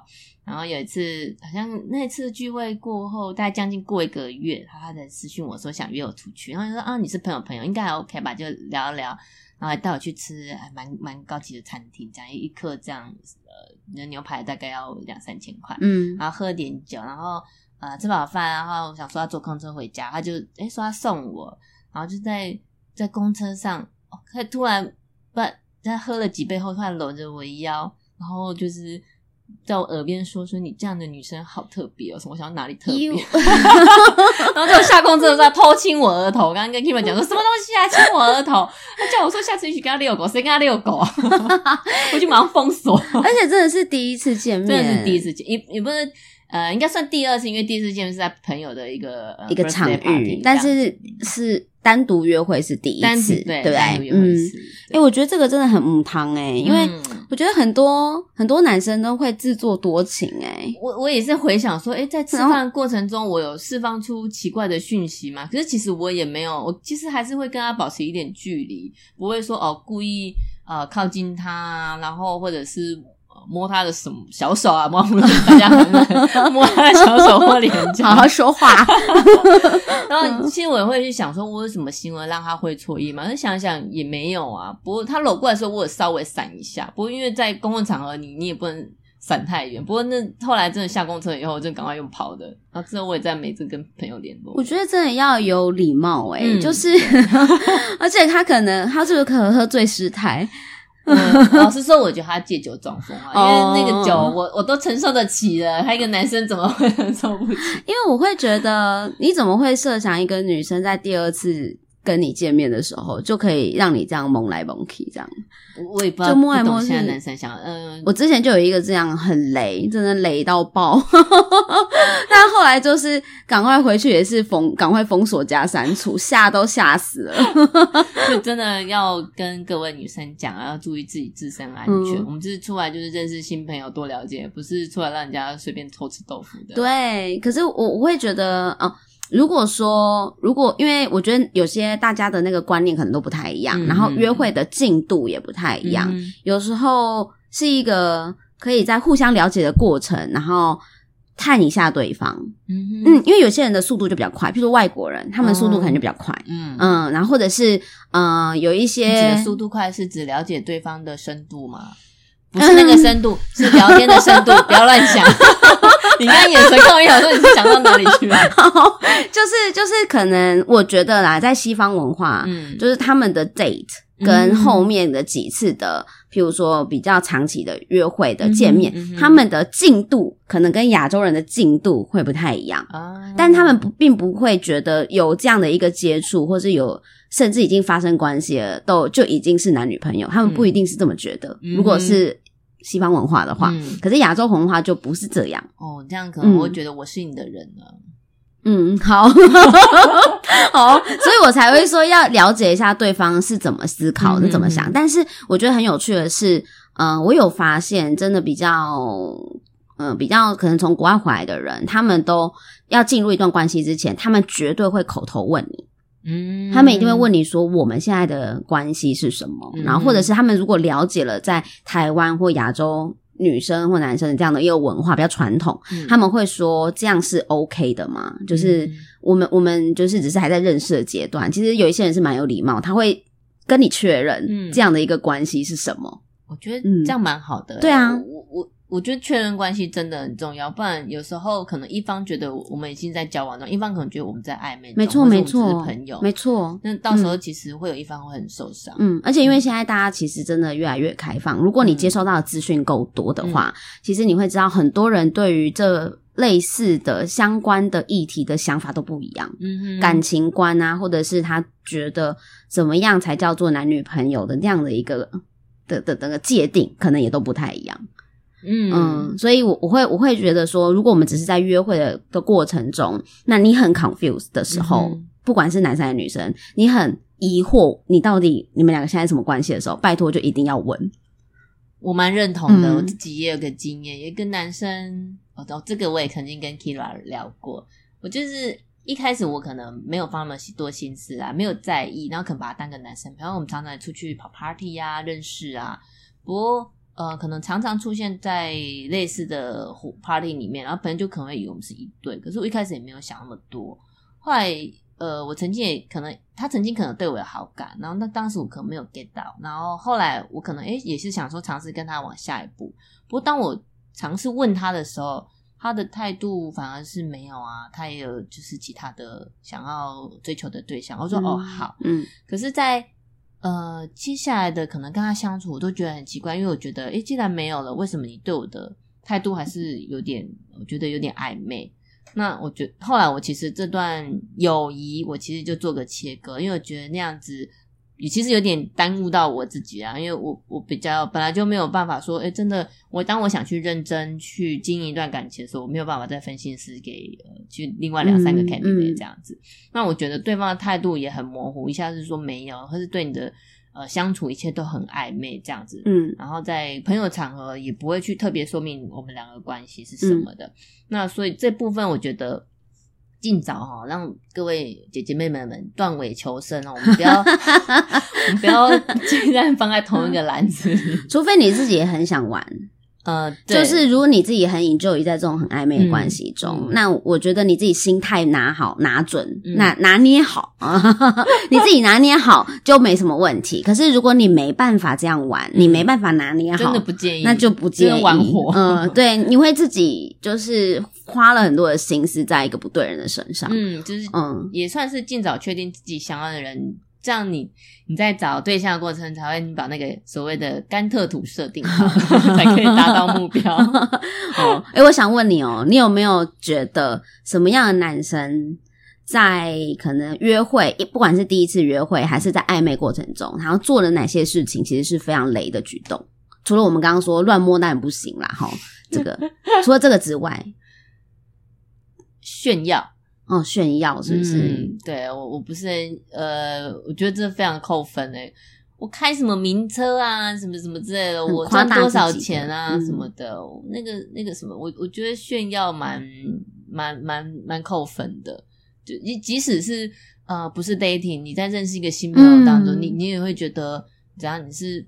然后有一次，好像那次聚会过后，大概将近过一个月，他才私讯我说想约我出去，然后就说啊，你是朋友朋友，应该还 OK 吧，就聊一聊，然后还带我去吃还蛮蛮高级的餐厅，这样一客这样呃，那牛排大概要两三千块，嗯，然后喝点酒，然后呃吃饱饭，然后想说要坐公车回家，他就哎说他送我，然后就在在公车上，他突然。不，在喝了几杯后，突然搂着我腰，然后就是在我耳边说：“说你这样的女生好特别哦，什么想要哪里特别？” 然后就下公车在偷亲我额头。刚刚跟 Kim 讲说什么东西啊，亲我额头？他叫我说下次一起跟他遛狗，谁跟他遛狗？我就马上封锁。而且真的是第一次见面，真的是第一次见，也也不是。呃，应该算第二次，因为第一次见面是在朋友的一个一个场域，但是是单独约会是第一次，对不对？嗯，哎，我觉得这个真的很母汤哎，因为我觉得很多很多男生都会自作多情哎。我我也是回想说，哎，在吃饭过程中，我有释放出奇怪的讯息嘛？可是其实我也没有，我其实还是会跟他保持一点距离，不会说哦故意呃靠近他，然后或者是。摸他的什么小手啊？摸大家摸 他的小手或脸，好好说话。然后其实我也会去想，说我有什么行为让他会错意嘛？那想想也没有啊。不过他搂过来的时候，我也稍微闪一下。不过因为在公共场合，你你也不能闪太远。不过那后来真的下公车以后，我就赶快用跑的。然后之后我也在每次跟朋友联络。我觉得真的要有礼貌哎，就是，而且他可能他是不是可能喝醉失态？老实说，我觉得他借酒装疯啊，因为那个酒我我都承受得起了，他一个男生怎么会承 受不起？因为我会觉得，你怎么会设想一个女生在第二次？跟你见面的时候，就可以让你这样蒙来蒙去，这样。我也不知道，就摸来摸去。现在男生想，嗯，我之前就有一个这样很雷，真的雷到爆。但后来就是赶快回去，也是封，赶快封锁加删除，吓都吓死了。就 真的要跟各位女生讲，要注意自己自身安全。我们就是出来就是认识新朋友，多了解，不是出来让人家随便偷吃豆腐的。对，可是我我会觉得啊。如果说，如果因为我觉得有些大家的那个观念可能都不太一样，然后约会的进度也不太一样，有时候是一个可以在互相了解的过程，然后探一下对方。嗯嗯，因为有些人的速度就比较快，譬如外国人，他们速度可能就比较快。嗯嗯，然后或者是嗯，有一些速度快是指了解对方的深度吗？不是那个深度，是聊天的深度，不要乱想。你看眼神看我一样，说你是想到哪里去了？就是就是，可能我觉得啦，在西方文化，嗯，就是他们的 date 跟后面的几次的，譬如说比较长期的约会的见面，他们的进度可能跟亚洲人的进度会不太一样啊。但他们不并不会觉得有这样的一个接触，或是有甚至已经发生关系了，都就已经是男女朋友。他们不一定是这么觉得。如果是。西方文化的话，可是亚洲文化就不是这样哦。这样可能我会觉得我是你的人了。嗯，好，好，所以我才会说要了解一下对方是怎么思考是，怎么想。但是我觉得很有趣的是，嗯，我有发现，真的比较，嗯，比较可能从国外回来的人，他们都要进入一段关系之前，他们绝对会口头问你。嗯，他们一定会问你说我们现在的关系是什么，然后或者是他们如果了解了在台湾或亚洲女生或男生这样的一个文化比较传统，他们会说这样是 OK 的吗？就是我们我们就是只是还在认识的阶段，其实有一些人是蛮有礼貌，他会跟你确认这样的一个关系是什么。我觉得这样蛮好的。对啊，我我。我觉得确认关系真的很重要，不然有时候可能一方觉得我们已经在交往中，一方可能觉得我们在暧昧，没错没错，朋友没错。那到时候其实会有一方会很受伤。嗯，而且因为现在大家其实真的越来越开放，如果你接收到的资讯够多的话，其实你会知道很多人对于这类似的相关的议题的想法都不一样。嗯哼，感情观啊，或者是他觉得怎么样才叫做男女朋友的那样的一个的的那个界定，可能也都不太一样。嗯所以，我我会我会觉得说，如果我们只是在约会的的过程中，那你很 confused 的时候，不管是男生还是女生，你很疑惑，你到底你们两个现在什么关系的时候，拜托就一定要问。我蛮认同的，我自己也有个经验，也跟男生，哦，这个我也曾经跟 Kira 聊过，我就是。一开始我可能没有放那么多心思啊，没有在意，然后可能把他当个男生，然后我们常常出去跑 party 呀、认识啊。不过呃，可能常常出现在类似的 party 里面，然后朋友就可能会以为我们是一对，可是我一开始也没有想那么多。后来呃，我曾经也可能他曾经可能对我有好感，然后那当时我可能没有 get 到，然后后来我可能诶也是想说尝试跟他往下一步。不过当我尝试问他的时候，他的态度反而是没有啊，他也有就是其他的想要追求的对象。我说哦好，嗯，可是，在呃接下来的可能跟他相处，我都觉得很奇怪，因为我觉得，诶，既然没有了，为什么你对我的态度还是有点，我觉得有点暧昧？那我觉后来我其实这段友谊，我其实就做个切割，因为我觉得那样子。也其实有点耽误到我自己啊，因为我我比较本来就没有办法说，哎，真的，我当我想去认真去经营一段感情的时候，我没有办法再分心思给呃去另外两三个 candidate 这样子。那我觉得对方的态度也很模糊，一下子说没有，或是对你的呃相处一切都很暧昧这样子。嗯，然后在朋友场合也不会去特别说明我们两个关系是什么的。那所以这部分我觉得。尽早哈，让各位姐姐妹妹们断尾求生哦！我们不要，我们不要鸡蛋放在同一个篮子里，除非你自己也很想玩。呃，就是如果你自己很 enjoy 在这种很暧昧的关系中，那我觉得你自己心态拿好、拿准、拿拿捏好啊，你自己拿捏好就没什么问题。可是如果你没办法这样玩，你没办法拿捏好，真的不建议，那就不建议玩火。嗯，对，你会自己就是花了很多的心思在一个不对人的身上。嗯，就是嗯，也算是尽早确定自己想要的人。这样你你在找对象的过程才会你把那个所谓的甘特图设定好，才可以达到目标。哦，哎，我想问你哦，你有没有觉得什么样的男生在可能约会，不管是第一次约会还是在暧昧过程中，然后做了哪些事情，其实是非常雷的举动？除了我们刚刚说乱摸当然不行啦，哈，这个 除了这个之外，炫耀。哦，炫耀是不是？对我，我不是呃，我觉得这非常扣分诶。我开什么名车啊，什么什么之类的，我赚多少钱啊，什么的，那个那个什么，我我觉得炫耀蛮蛮蛮蛮扣分的。就你即使是呃不是 dating，你在认识一个新朋友当中，你你也会觉得，只要你是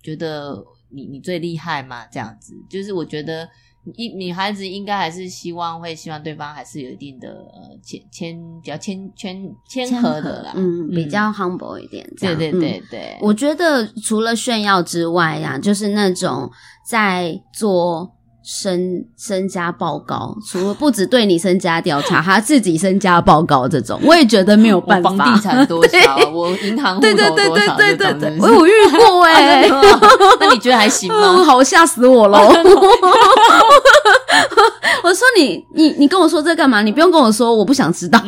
觉得你你最厉害嘛，这样子，就是我觉得。一女孩子应该还是希望会希望对方还是有一定的呃谦谦比较谦谦谦和的啦，嗯，比较 humble 一点。对对对对，我觉得除了炫耀之外呀，就是那种在做。身身家报告，除了不止对你身家调查，他自己身家报告这种，我也觉得没有办法。房地产多少？我银行户头多少？对对对，我有遇过 哎。那你觉得还行吗？好吓死我了！我说你你你跟我说这干嘛？你不用跟我说，我不想知道。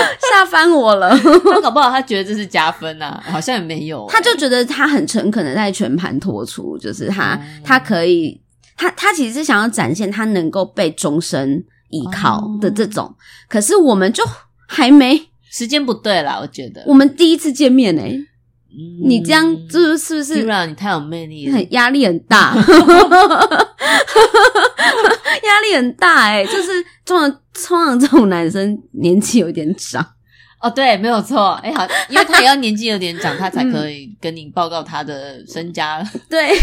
吓翻我了！他搞不好他觉得这是加分呐，好像也没有。他就觉得他很诚恳的在全盘托出，就是他他可以，他他其实是想要展现他能够被终身依靠的这种。可是我们就还没时间不对啦，我觉得我们第一次见面哎，你这样就是是不是？你太有魅力，很压力很大，压力很大哎，就是通常通常这种男生年纪有点长。哦，对，没有错。哎，好，因为他也要年纪有点长，他才可以跟你报告他的身家。对，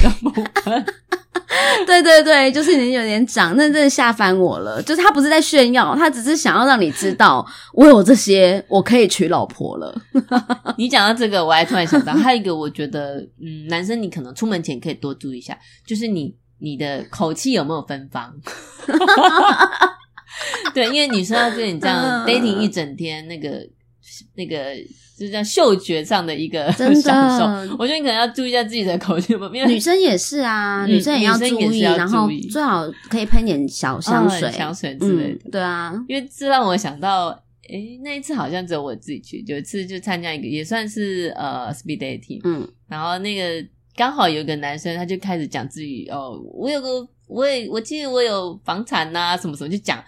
对对对，就是年纪有点长，那真的吓翻我了。就是他不是在炫耀，他只是想要让你知道，我有这些，我可以娶老婆了。你讲到这个，我还突然想到，还有一个，我觉得，嗯，男生你可能出门前可以多注意一下，就是你你的口气有没有芬芳。对，因为女生要跟你这样 dating 一整天，那个。那个就是叫嗅觉上的一个 享受，我觉得你可能要注意一下自己的口气。女生也是啊，女生也要注意，然后最好可以喷点小香水、香水之类的。对啊，因为这让我想到，哎，那一次好像只有我自己去，有一次就参加一个也算是呃 speed dating，嗯，然后那个刚好有一个男生，他就开始讲自己哦，我有个，我也我记得我有房产呐，什么什么就讲。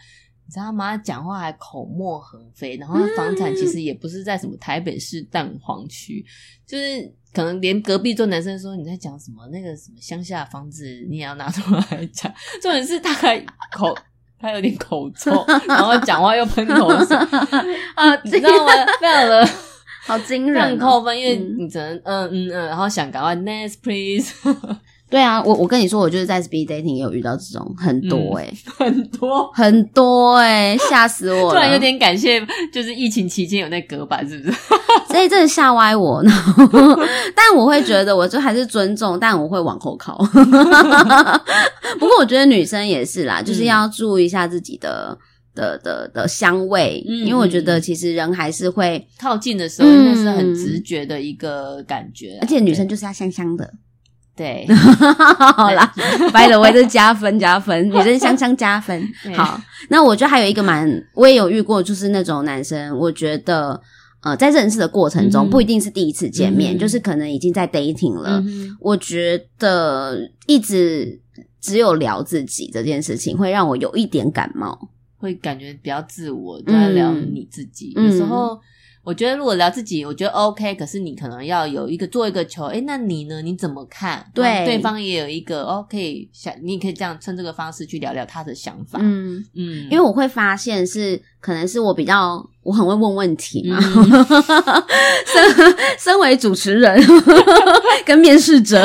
你知道吗？讲话还口沫横飞，然后房产其实也不是在什么台北市蛋黄区，就是可能连隔壁座男生说你在讲什么那个什么乡下房子，你也要拿出来讲。重点是他还口他有点口臭，然后讲话又喷口水，啊，你知道吗？非常的好惊人，很扣分，因为你只能嗯嗯嗯，然后想赶快 next please。对啊，我我跟你说，我就是在 speed dating 也有遇到这种很多哎，很多 很多哎，吓死我了！突然有点感谢，就是疫情期间有那隔板，是不是？所以真的吓歪我。但我会觉得，我就还是尊重，但我会往后靠。不过我觉得女生也是啦，就是要注意一下自己的的的的香味，因为我觉得其实人还是会靠近的时候，那是很直觉的一个感觉，而且女生就是要香香的。对，好啦，白了我这加分加分，女生香香加分。好，那我觉得还有一个蛮，我也有遇过，就是那种男生，我觉得呃，在认识的过程中，不一定是第一次见面，就是可能已经在 dating 了。我觉得一直只有聊自己这件事情，会让我有一点感冒，会感觉比较自我，都在聊你自己，有时候。我觉得如果聊自己，我觉得 OK。可是你可能要有一个做一个球，哎，那你呢？你怎么看？对，对方也有一个 OK，想你可以这样趁这个方式去聊聊他的想法。嗯嗯，因为我会发现是可能是我比较我很会问问题嘛，身身为主持人跟面试者，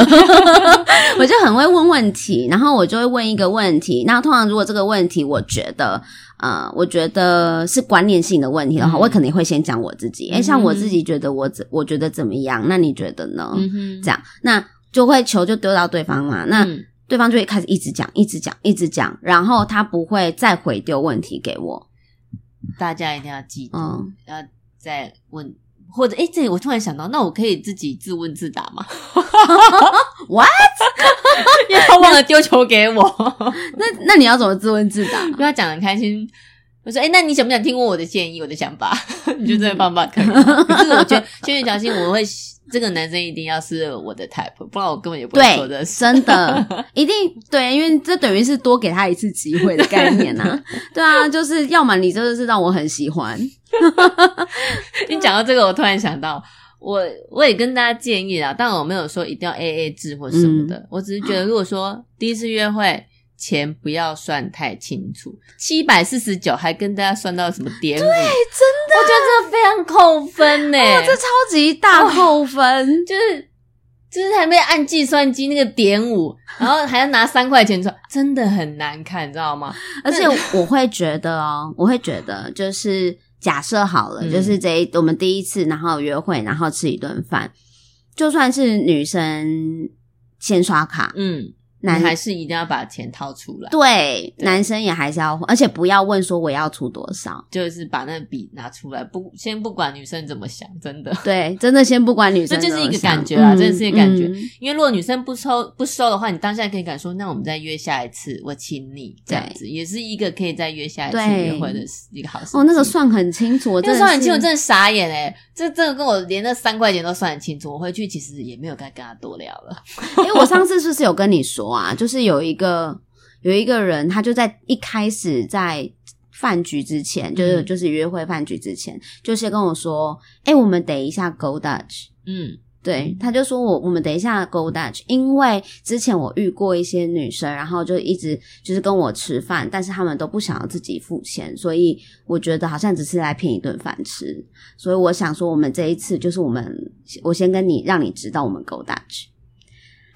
我就很会问问题，然后我就会问一个问题。那通常如果这个问题，我觉得。啊，我觉得是观念性的问题的话，我肯定会先讲我自己。哎，像我自己觉得我怎，我觉得怎么样？那你觉得呢？这样，那就会球就丢到对方嘛。那对方就会开始一直讲，一直讲，一直讲，然后他不会再回丢问题给我。大家一定要记住，要再问。或者，哎，这里我突然想到，那我可以自己自问自答吗？What？因为他忘了丢球给我。那那你要怎么自问自答？跟他讲的开心。我说，哎，那你想不想听过我的建议、我的想法？你觉得这个方法可以？可是我觉得，千与小心，我会。这个男生一定要是我的 type，不然我根本也不会说的。真的，一定对，因为这等于是多给他一次机会的概念呐。对啊，就是要么你真的是让我很喜欢。你讲到这个，我突然想到，我我也跟大家建议啦，但我没有说一定要 A A 制或什么的，我只是觉得，如果说第一次约会。钱不要算太清楚，七百四十九还跟大家算到什么点？对，真的，我觉得这非常扣分呢，这超级大扣分，就是就是还没按计算机那个点五，然后还要拿三块钱出来，真的很难看，你知道吗？而且我会觉得哦，我会觉得就是假设好了，就是这我们第一次然后约会，然后吃一顿饭，就算是女生先刷卡，嗯。男还是一定要把钱掏出来，对，男生也还是要，而且不要问说我要出多少，就是把那笔拿出来，不先不管女生怎么想，真的，对，真的先不管女 生，这就是一个感觉啊，真的是一个感觉。因为如果女生不收不收的话，你当下可以敢说，那我们再约下一次，我请你这样子，也是一个可以再约下一次约会的一个好事。哦，那 个算很清楚，那算很清楚，真的傻眼哎，这这个跟我连那三块钱都算很清楚，我回去其实也没有再跟他多聊了，因为我上次是不是有跟你说。啊，就是有一个有一个人，他就在一开始在饭局之前，就是就是约会饭局之前，就先跟我说：“哎，我们等一下 go Dutch。”嗯，对，他就说我我们等一下 go Dutch，因为之前我遇过一些女生，然后就一直就是跟我吃饭，但是他们都不想要自己付钱，所以我觉得好像只是来骗一顿饭吃，所以我想说，我们这一次就是我们我先跟你让你知道我们 go Dutch。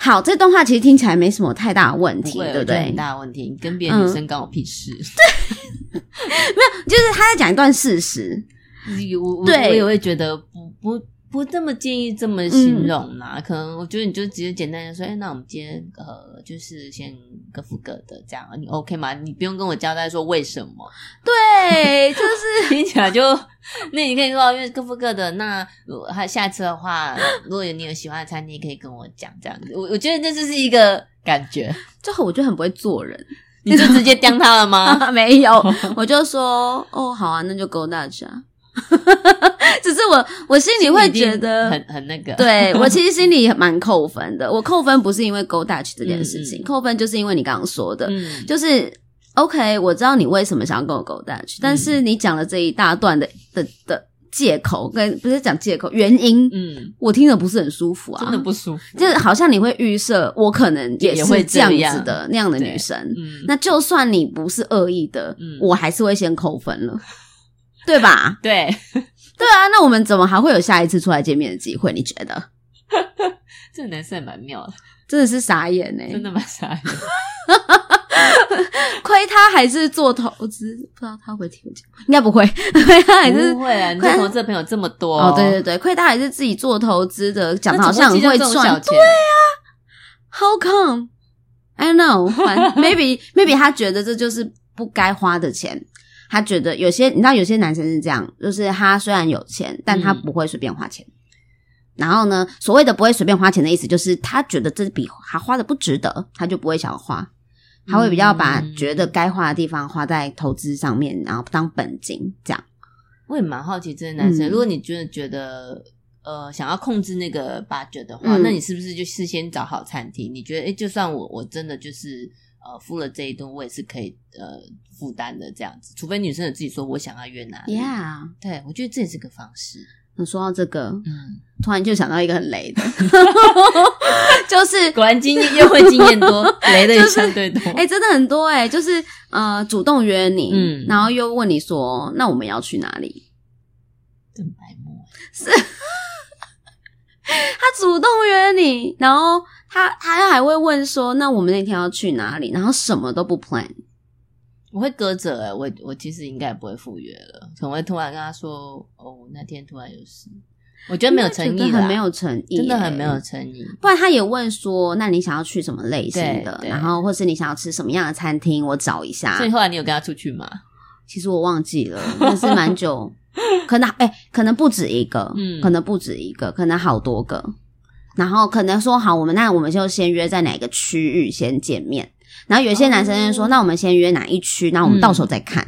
好，这段话其实听起来没什么太大的问题，对不对？很大的问题，你跟别的女生关我屁事。对，没有，就是他在讲一段事实。我我我也会觉得不不。不这么建议这么形容啦，可能我觉得你就直接简单的说，哎，那我们今天呃，就是先各付各的这样，你 OK 吗？你不用跟我交代说为什么。对，就是 听起来就，那你可以说因为各付各的。那还下次的话，如果有你有喜欢的餐厅，可以跟我讲这样子。我我觉得这就是一个感觉，最后我觉得很不会做人，你就直接刁他了吗？没有，我就说哦，好啊，那就 Go Dutch 啊。只是我，我心里会觉得很很那个，对 我其实心里蛮扣分的。我扣分不是因为 Go Dutch 这件事情，扣分就是因为你刚刚说的，就是 OK，我知道你为什么想要跟我 Go Dutch，但是你讲了这一大段的的的借口，跟不是讲借口原因，嗯，我听着不是很舒服啊，真的不舒服。就是好像你会预设我可能也是这样子的那样的女生，嗯，那就算你不是恶意的，嗯。我还是会先扣分了，对吧？对，对啊，那我们怎么还会有下一次出来见面的机会？你觉得？这个男生也蛮妙的，真的是傻眼呢、真的蛮傻眼。亏他还是做投资，不知道他会听我讲，应该不会。亏他还是不会啊，你做投资的朋友这么多哦，对对对，亏他还是自己做投资的，讲的好像很会赚。钱，How come? I don't know. 反 maybe maybe 他觉得这就是不该花的钱。他觉得有些你知道，有些男生是这样，就是他虽然有钱，但他嗯不会随便花钱。然后呢，所谓的不会随便花钱的意思，就是他觉得这笔他花的不值得，他就不会想要花。他会比较把嗯觉得该花的地方花在投资上面，然后当本金这样。我也蛮好奇这些男生，嗯如果你真的觉得呃想要控制那个 budget 的话，嗯那你是不是就事先找好餐厅？你觉得，哎，就算我我真的就是呃付了这一顿，我也是可以呃负担的这样子，除非女生有自己说我想要约哪里。Yeah，对，我觉得这也是个方式。那说到这个，嗯，突然就想到一个很雷的，就是果然经验约会经验多，雷的也相对多。哎、真的很多哎、就是呃，主动约你，嗯然后又问你说，那我们要去哪里？真白目。他主动约你，然后他他还会问说，那我们那天要去哪里？然后什么都不 plan，我会搁着哎、我我其实应该也不会赴约了，可能会突然跟他说，哦，那天突然有事，我觉得没有诚意很没有诚意、真的很没有。诚意。不然他也问说，那你想要去什么类型的？然后或是你想要吃什么样的餐厅？我找一下所。以后来你有跟他出去吗？其实我忘记了，但是蛮久，可能哎、可能不止一个，嗯可能不止一个，可能好多个。然后可能说好，我们那我们就先约在哪个区域先见面。然后有些男生就说，哦那我们先约哪一区，然后我们到时候再看。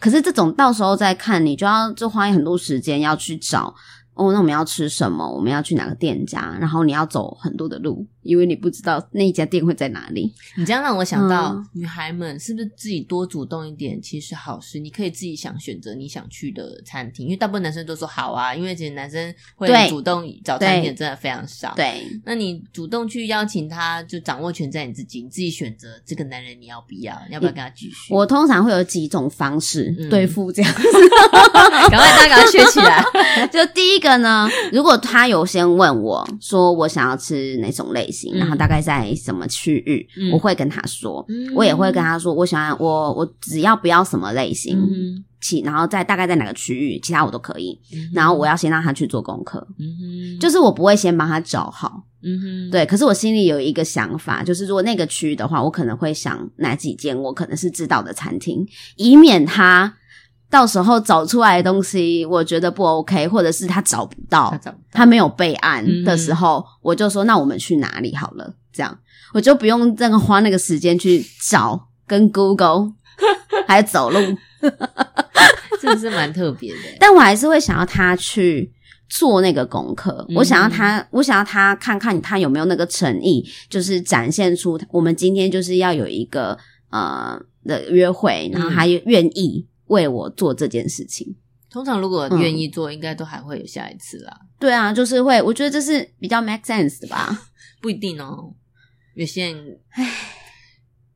可是这种到时候再看，你就要就花很多时间要去找哦，那我们要吃什么？我们要去哪个店家？然后你要走很多的路，因为你不知道那一家店会在哪里。你这样让我想到，嗯女孩们是不是自己多主动一点，其实好事。你可以自己想选择你想去的餐厅，因为大部分男生都说好啊，因为其实男生会主动找餐厅真的非常少。，对，那你主动去邀请他，就掌握权在你自己，你自己选择这个男人你要不要，你要不要跟他继续？我通常会有几种方式嗯对付这样子 赶快大家赶快学起来。就第一个呢，如果他有先问我说我想要吃哪种类然后大概在什么区域，嗯我会跟他说，嗯我也会跟他说，我喜欢我我只要不要什么类型，嗯其然后在大概在哪个区域，其他我都可以。哼然后我要先让他去做功课，嗯，就是我不会先帮他找好，嗯，对。可是我心里有一个想法，就是如果那个区域的话，我可能会想哪几间我可能是知道的餐厅，以免他。到时候找出来的东西，我觉得不 OK，或者是他找不到，他找不到。他没有备案嗯的时候，我就说那我们去哪里好了，这样我就不用这个花那个时间去找跟 Google 还有走路，真的是蛮特别的。但我还是会想要他去做那个功课，嗯。我想要他，我想要他看看他有没有那个诚意，就是展现出我们今天就是要有一个呃的约会，然后嗯。还愿意为我做这件事情。通常如果嗯愿意做，应该都还会有下一次啦，对啊，就是会，我觉得这是比较 make sense 的吧。不一定哦。有些人，唉，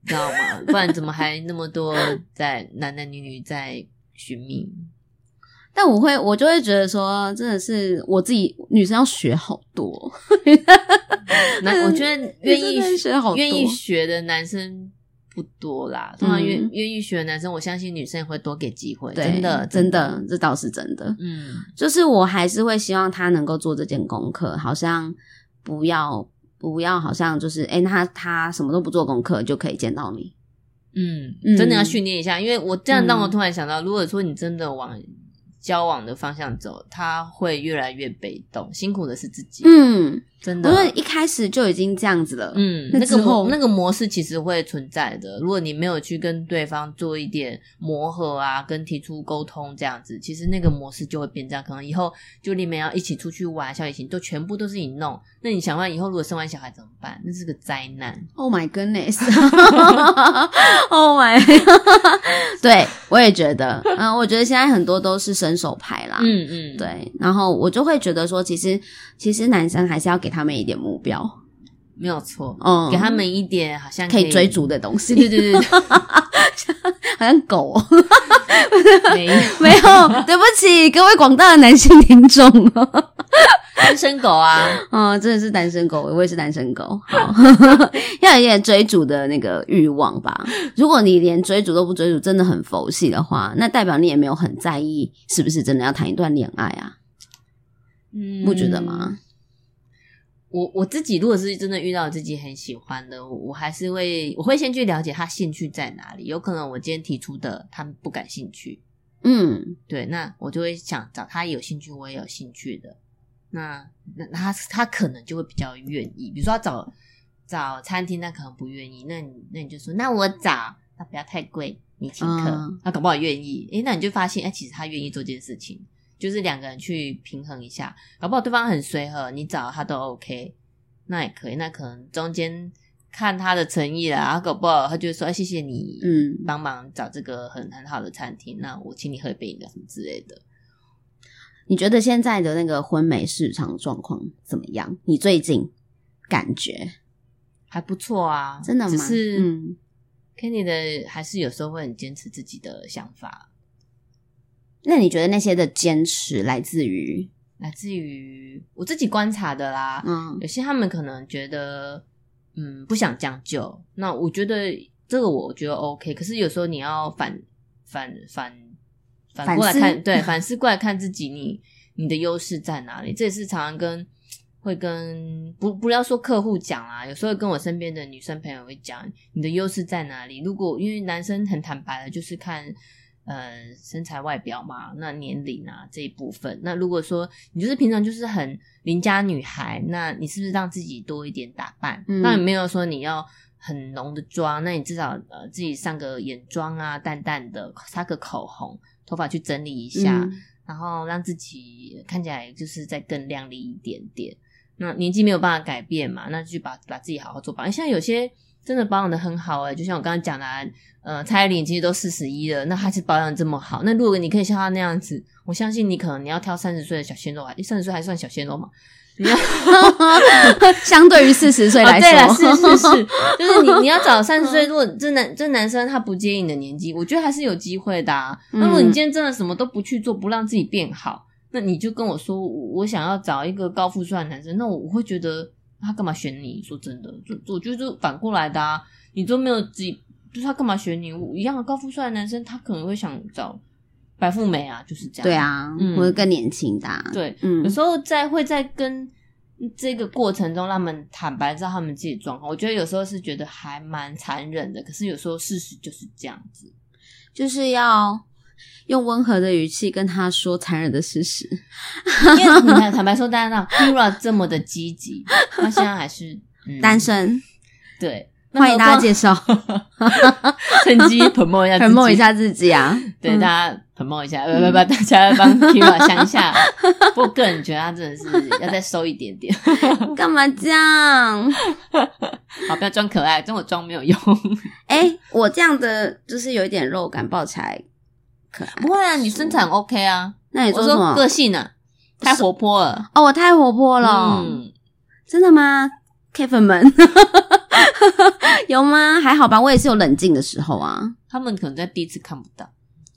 你知道吗？不然怎么还那么多在男男女女在寻觅？但我会，我就会觉得说，真的是我自己女生要学好多，那 我觉得愿意学好多愿意学的男生不多啦。通常愿意学的男生，我相信女生也会多给机会。真的，真的，这倒是真的。嗯，就是我还是会希望他能够做这件功课，好像不要不要，好像就是哎、诶他他什么都不做功课就可以见到你。嗯嗯，真的要训练一下，因为我这样让我嗯突然想到，如果说你真的往交往的方向走，他会越来越被动，辛苦的是自己。嗯，真的，因为一开始就已经这样子了，嗯，那个那个模式其实会存在的。如果你没有去跟对方做一点磨合啊，跟提出沟通这样子，其实那个模式就会变这样。可能以后就你们要一起出去玩、小旅行，都全部都是你弄。那你想问以后如果生完小孩怎么办？那是个灾难。Oh my goodness! Oh my，对我也觉得，嗯、我觉得现在很多都是伸手牌啦，嗯嗯，，对，然后我就会觉得说，其实其实男生还是要给他们一点目标，没有错。嗯，给他们一点好像可以追，逐的东西，对对对 好像狗、哦，没有 没有，对不起各位广大的男性听众，单身狗啊，哦，真的是单身狗，我也是单身狗，好，要有一点追逐的那个欲望吧。如果你连追逐都不追逐，真的很佛系的话，那代表你也没有很在意是不是真的要谈一段恋爱啊？嗯不觉得吗？我我自己如果是真的遇到自己很喜欢的，我我还是会我会先去了解他兴趣在哪里。有可能我今天提出的他们不感兴趣，嗯对，那我就会想找他有兴趣，我也有兴趣的。那那那他他可能就会比较愿意，比如说他找找餐厅，他可能不愿意，那你那你就说那我找，那不要太贵，你请客，嗯他搞不好愿意。诶，那你就发现，哎、其实他愿意做这件事情，就是两个人去平衡一下，搞不好对方很随和，你找他都 OK，那也可以。那可能中间看他的诚意啦，然后搞不好他就会说，哎、谢谢你，嗯，帮忙找这个很很好的餐厅，那我请你喝一杯饮料什么之类的。你觉得现在的那个婚美市场状况怎么样？你最近感觉还不错啊，真的吗？只是嗯，Kenny 的还是有时候会很坚持自己的想法，那你觉得那些的坚持来自于来自于我自己观察的啦。嗯有些他们可能觉得，嗯，不想将就。那我觉得这个我觉得 OK，可是有时候你要反反反反过来看，对，反思过来看自己，你你的优势在哪里？这也是常常跟会跟不不要说客户讲啦，有时候跟我身边的女生朋友会讲，你的优势在哪里？如果因为男生很坦白的，就是看。呃，身材外表嘛，那年龄啊这一部分，那如果说你就是平常就是很邻家女孩，那你是不是让自己多一点打扮？嗯当然没有说你要很浓的妆，那你至少呃自己上个眼妆啊，淡淡的，擦个口红，头发去整理一下，嗯然后让自己看起来就是再更靓丽一点点。那年纪没有办法改变嘛，那就把把自己好好做保养。现在有些真的保养的很好哎、就像我刚刚讲的、啊，呃，蔡依林其实都四十一了，那还是保养这么好。那如果你可以像她那样子，我相信你可能你要挑三十岁的小鲜肉，啊三十岁还算小鲜肉嘛？你要 相对于四十岁来哦、对了，说，是是是，就是你你要找三十岁，如果这男这男生他不介意你的年纪，我觉得还是有机会的、啊。嗯那如果你今天真的什么都不去做，不让自己变好，那你就跟我说，我我想要找一个高富帅的男生，那我我会觉得他干嘛选你？说真的，就我觉得就反过来的啊，你都没有自己，就是他干嘛选你？我一样的高富帅的男生，他可能会想找白富美啊，就是这样。对啊，嗯或者更年轻的、啊，对，嗯有时候在会在跟这个过程中，他们坦白知道他们自己的状况。我觉得有时候是觉得还蛮残忍的，可是有时候事实就是这样子。就是要用温和的语气跟他说残忍的事实。因为你看，坦白说，大家知道 Kira 这么的积极，他现在还是、嗯、单，身，对，欢迎大家介绍趁机 promote 一下自己，promote 一，下自己啊。对，嗯大家 promote 一下，不不不，大家帮 Kira 想一下。不过个人觉得他真的是要再收一点点，干嘛这样？好，不要装可爱，跟我装没有用。哎、我这样的就是有一点肉感，抱起来可爱。不会啊，你身材 OK 啊。那你我说说什么？个性呢、太活泼了。哦，我太活泼了，嗯，真的吗？K 粉们 有吗？还好吧，我也是有冷静的时候啊。他们可能在第一次看不到。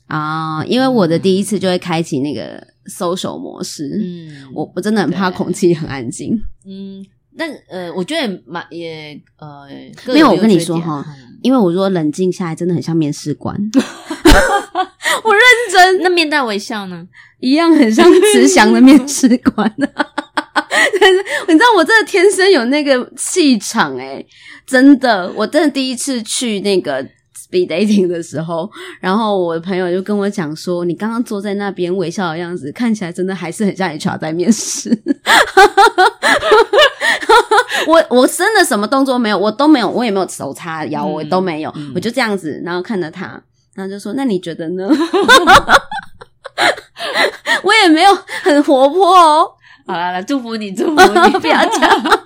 啊，因为我的第一次就会开启那个 social 模式，嗯，我我真的很怕空气很安静。嗯，但呃，我觉得也蛮也呃，各没有我跟你说哈嗯因为我如果冷静下来，真的很像面试官，我认真那面带微笑呢？一样，很像慈祥的面试官。但是你知道，我真的天生有那个气场哎，真的，我真的第一次去那个 speed dating 的时候，然后我的朋友就跟我讲说，你刚刚坐在那边微笑的样子，看起来真的还是很像 HR 在面试。我我真的什么动作没有，我都没有，我也没有手叉腰，我都没有，嗯我就这样子，然后看着他，然后就说：“那你觉得呢？” 我也没有很活泼哦，好啦，来祝福你，祝福你，不要这样。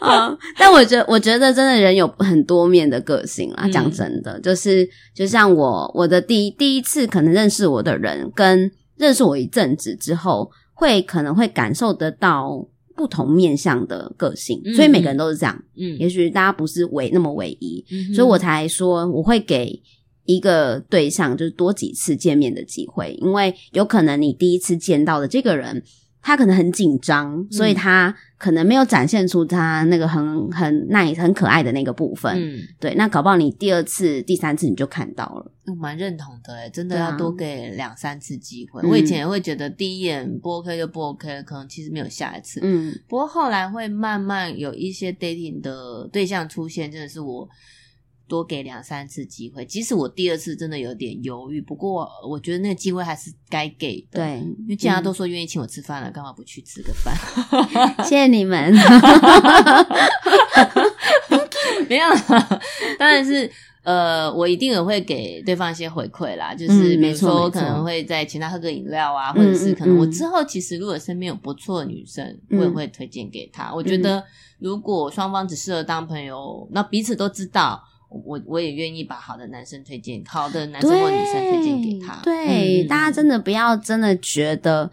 啊！但我觉得，我觉得真的人有很多面的个性啦。嗯讲真的，就是就像我，我的第一第一次可能认识我的人，跟认识我一阵子之后，会可能会感受得到不同面向的个性，嗯所以每个人都是这样。嗯也许大家不是唯那么唯一，嗯所以我才说我会给一个对象就是多几次见面的机会，因为有可能你第一次见到的这个人，他可能很紧张，所以他可能没有展现出他那个很很 nice 很可爱的那个部分。嗯，对，那搞不好你第二次、第三次你就看到了。我蛮认同的诶，真的要多给两三次机会。嗯我以前也会觉得第一眼不 OK 就不 OK，可能其实没有下一次。嗯不过后来会慢慢有一些 dating 的对象出现，真的是我多给两三次机会。即使我第二次真的有点犹豫，不过我觉得那个机会还是该给的。，对，因为既然嗯都说愿意请我吃饭了，干嘛不去吃个饭？谢谢你们。没有啦，当然是呃，我一定也会给对方一些回馈啦，就是比如说可能会再请他喝个饮料啊，嗯或者是可能我之后其实如果身边有不错的女生，嗯我也会推荐给他。我觉得如果双方只适合当朋友，那彼此都知道。我我也愿意把好的男生推荐，好的男生或女生推荐给他。对，嗯大家真的不要真的觉得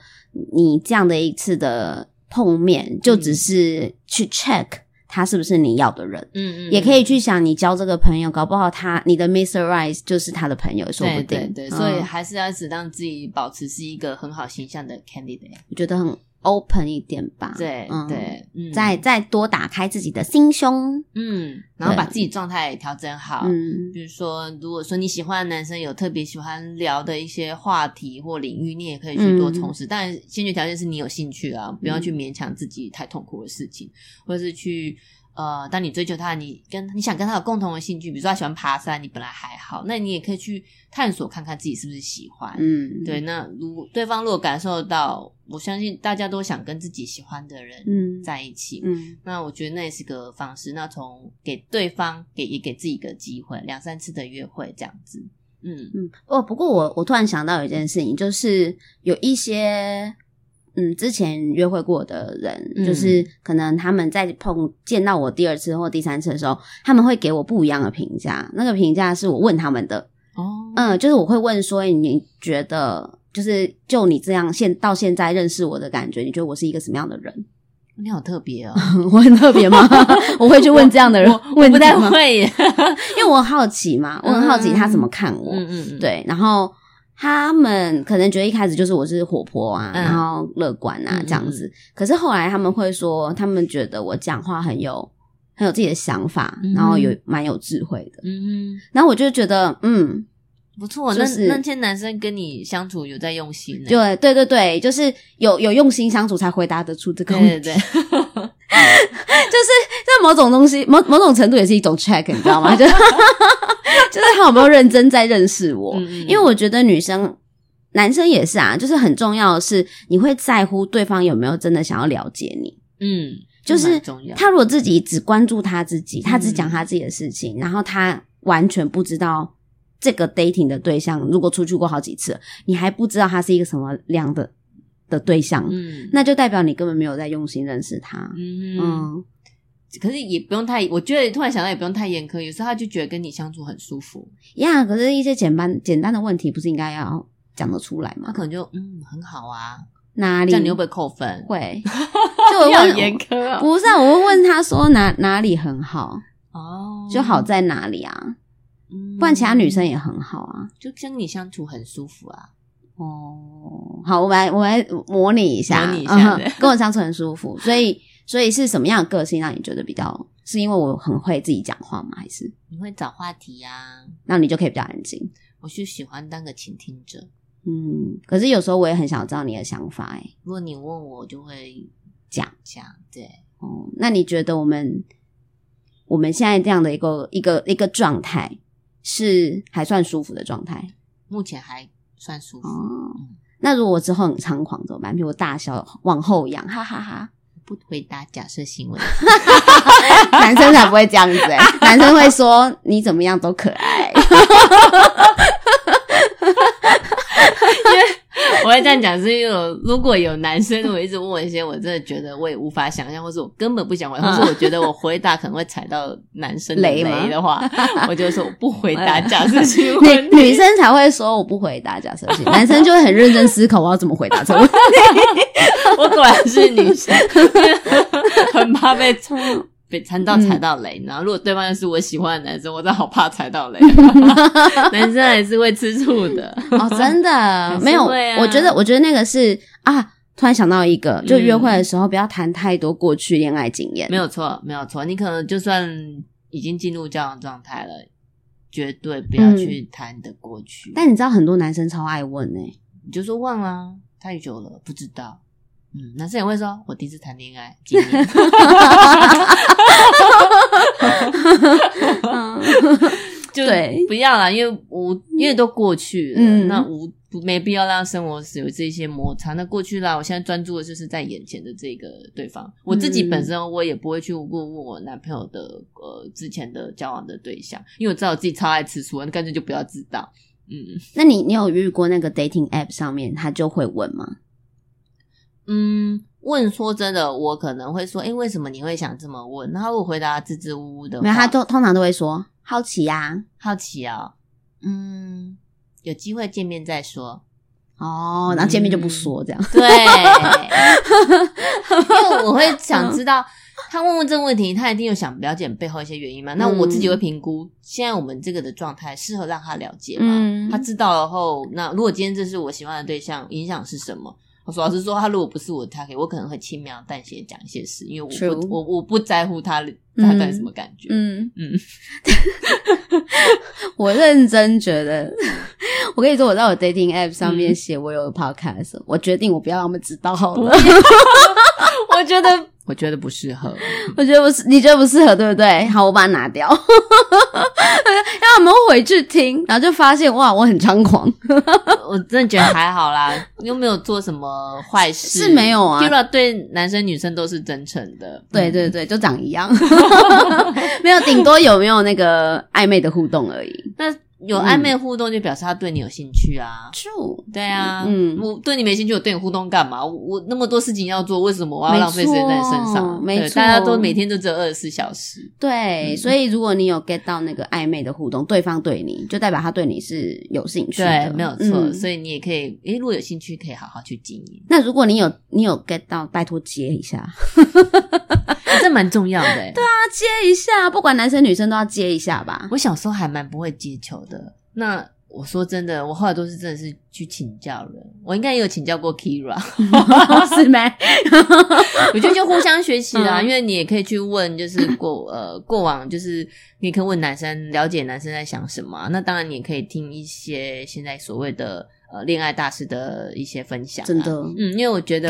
你这样的一次的碰面，就只是去 check 他是不是你要的人。嗯嗯，也可以去想，你交这个朋友，搞不好他你的 Mr. Right 就是他的朋友，说不定。对对对，嗯所以还是要一直让自己保持是一个很好形象的 candidate。我觉得很 open 一点吧。对嗯，对，嗯再再多打开自己的心胸。嗯，然后把自己状态调整好。嗯比如说，如果说你喜欢的男生有特别喜欢聊的一些话题或领域，你也可以去多从事。但先决条件是你有兴趣啊，不要去勉强自己太痛苦的事情，或者是去呃，当你追求他，你跟你想跟他有共同的兴趣，比如说他喜欢爬山，你本来还好，那你也可以去探索看看自己是不是喜欢。嗯，对，那如对方如果感受到，我相信大家都想跟自己喜欢的人嗯在一起。嗯那我觉得那也是个方式。那从给对方给也给自己一个机会，两三次的约会这样子。嗯嗯。哦，不过我我突然想到有一件事情，就是有一些。嗯，之前约会过的人，嗯就是可能他们在碰见到我第二次或第三次的时候，他们会给我不一样的评价。那个评价是我问他们的，哦嗯，就是我会问说，诶你觉得就是就你这样现到现在认识我的感觉，你觉得我是一个什么样的人？你好特别哦，我很特别吗？我会去问这样的人，我我不太？会耶。因为我好奇嘛，我很好奇他怎么看我。嗯嗯嗯，对，然后他们可能觉得一开始就是我是活泼啊，嗯然后乐观啊嗯嗯这样子，可是后来他们会说，他们觉得我讲话很有很有自己的想法，嗯然后有蛮有智慧的。嗯然后我就觉得，嗯，不错。就是那那些男生跟你相处有在用心呢？就对对对，就是有有用心相处才回答得出这个问题。对对对，就是在某种东西，某某种程度也是一种 check，你知道吗？就是就是他有没有认真在认识我？因为我觉得女生、男生也是啊，就是很重要的是，你会在乎对方有没有真的想要了解你。嗯，就是。他如果自己只关注他自己，他只讲他自己的事情，然后他完全不知道这个 dating 的对象，如果出去过好几次，你还不知道他是一个什么样的的对象，嗯那就代表你根本没有在用心认识他。嗯可是也不用太，我觉得突然想到也不用太严苛，有时候他就觉得跟你相处很舒服，呀可是一些简单简单的问题，不是应该要讲得出来吗？他可能就嗯很好啊，哪里这样你会不会扣分？会？就我问严苛啊！不是、啊，我会问他说哪哪里很好，哦，就好在哪里啊？嗯，不然其他女生也很好啊。就跟你相处很舒服啊。哦，好，我们来我们来模拟一下，模拟一下嗯跟我相处很舒服。所以，所以是什么样的个性让你觉得比较？是因为我很会自己讲话吗？还是你会找话题啊？那你就可以比较安静？我就喜欢当个倾听者。嗯，可是有时候我也很想知道你的想法、哎，如果你问我，我就会讲讲。对，哦，那你觉得我们我们现在这样的一个一个一个状态是还算舒服的状态？目前还算舒服。那如果我之后很猖狂怎么办？比如我大笑往后仰，哈哈哈不回答假设性问题。男生才不会这样子哎、男生会说你怎么样都可爱。我会这样讲，是因为如果有男生我一直问我一些，我真的觉得我也无法想象，或是我根本不想回答，或是我觉得我回答可能会踩到男生的雷雷的话，我就会说我不回答假设性女问题。女生才会说我不回答假设性，男生就会很认真思考我要怎么回答这个问题。我果然是女生，很怕被 被踩到踩到雷。然后如果对方又是我喜欢的男生，我真的好怕踩到雷。男生还是会吃醋的。哦，真的 没有，我觉得我觉得那个是啊，突然想到一个，就嗯约会的时候不要谈太多过去恋爱经验。没有错，没有错。你可能就算已经进入交往状态了，绝对不要去谈你的过去。但你知道很多男生超爱问呢、欸你就说忘了啊，太久了，不知道。嗯，男生也会说，我第一次谈恋爱，今年。就对不要啦，因为无因为都过去了，嗯那无没必要让生活有这些摩擦。那过去啦，我现在专注的就是在眼前的这个对方。我自己嗯本身我也不会去问问我男朋友的呃之前的交往的对象，因为我知道我自己超爱吃醋，那干脆就不要知道。嗯那你你有遇过那个 dating app 上面他就会问吗？嗯，问说真的，我可能会说，哎、为什么你会想这么问？然后我回答支支吾吾的，没有，他都通常都会说好奇呀、好奇啊、嗯，有机会见面再说。哦，然后见面就不说这样。对，因为我会想知道他问问这个问题，他一定有想了解背后一些原因嘛。那我自己会评估，现在我们这个的状态适合让他了解吗？嗯他知道了后，那如果今天这是我喜欢的对象，影响是什么？我说老实说，他如果不是我的 target，我可能会轻描淡写讲一些事，因为我我我不在乎他他到底什么感觉。嗯嗯 我认真觉得，我跟你说，我在我 dating app 上面写我有 podcast，、我决定我不要让他们知道好了。我 觉得我觉得不适合。我觉得不是，你觉得不适合，对不对？好，我把它拿掉，让我们回去听，然后就发现哇，我很猖狂。我真的觉得还好啦，又没有做什么坏事，是没有啊 Kira 对男生女生都是真诚的，嗯对对对，就长一样，没有，顶多有没有那个暧昧的互动而已。那有暧昧互动就表示他对你有兴趣啊。对啊，嗯我对你没兴趣，我对你互动干嘛？我我那么多事情要做，为什么我要浪费时间在你身上？没错大家都每天都只有二十四小时。对，嗯所以如果你有 get 到那个暧昧的互动，对方对你就代表他对你是有兴趣的，对，没有错。嗯所以你也可以，诶，如果有兴趣，可以好好去经营，那如果你有你有 get 到，拜托接一下，诶 这蛮重要的、欸。对啊，接一下，不管男生女生都要接一下吧。我小时候还蛮不会接球的。那我说真的，我后来都是真的是去请教人。我应该也有请教过 Kira，是没？我觉得就互相学习啦，嗯因为你也可以去问，就是过呃过往，就是你也可以问男生，了解男生在想什么啊、那当然，你也可以听一些现在所谓的呃恋爱大师的一些分享、啊。真的嗯，因为我觉得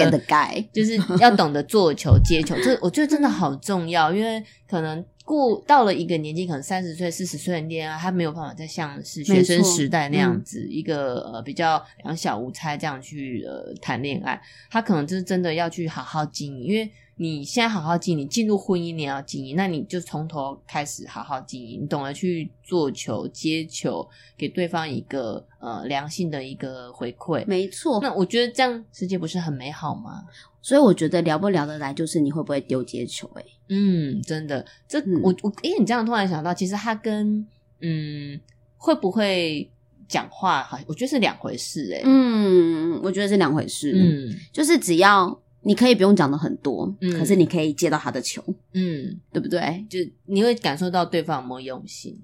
就是 要懂得做球、接球，这我觉得真的好重要，因为可能过到了一个年纪，可能三十岁、四十岁的恋爱，他没有办法再像是学生时代那样子，一个呃比较两小无猜这样去呃谈恋爱，他可能就是真的要去好好经营，因为。你现在好好经营，你进入婚姻你也要经营，那你就从头开始好好经营，你懂得去做球、接球，给对方一个呃良性的一个回馈。没错。那我觉得这样世界不是很美好吗？所以我觉得聊不聊得来，就是你会不会丢接球、欸？嗯，真的，这、嗯我我，因为你这样突然想到，其实他跟嗯会不会讲话，好，我觉得是两回事、欸，嗯，我觉得是两回事。嗯，嗯就是只要你可以不用讲的很多，嗯可是你可以接到他的球，嗯，对不对？就你会感受到对方有没有用心。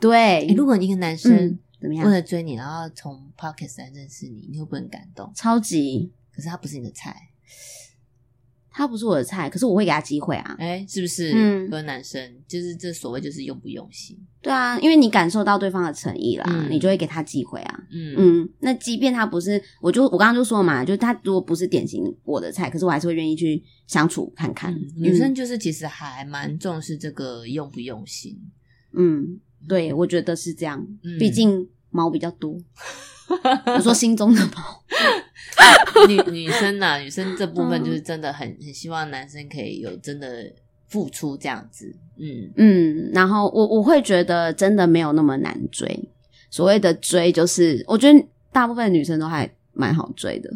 对，如果一个男生嗯怎么样为？了追你，然后从 Pocket 来认识你，你会不会很感动？超级，可是他不是你的菜，他不是我的菜，可是我会给他机会啊。哎、是不是？嗯各位男生，就是这所谓就是用不用心。对啊，因为你感受到对方的诚意啦，嗯你就会给他机会啊。嗯嗯，那即便他不是，我就我刚刚就说嘛，就是他如果不是典型我的菜，可是我还是会愿意去相处看看。嗯女生就是其实还蛮重视这个用不用心。嗯，嗯，对，我觉得是这样，嗯毕竟毛比较多。我说心中的猫。女女生呐、女生这部分就是真的很很希望男生可以有真的付出这样子。嗯，嗯，然后我我会觉得真的没有那么难追。所谓的追，就是我觉得大部分女生都还蛮好追的。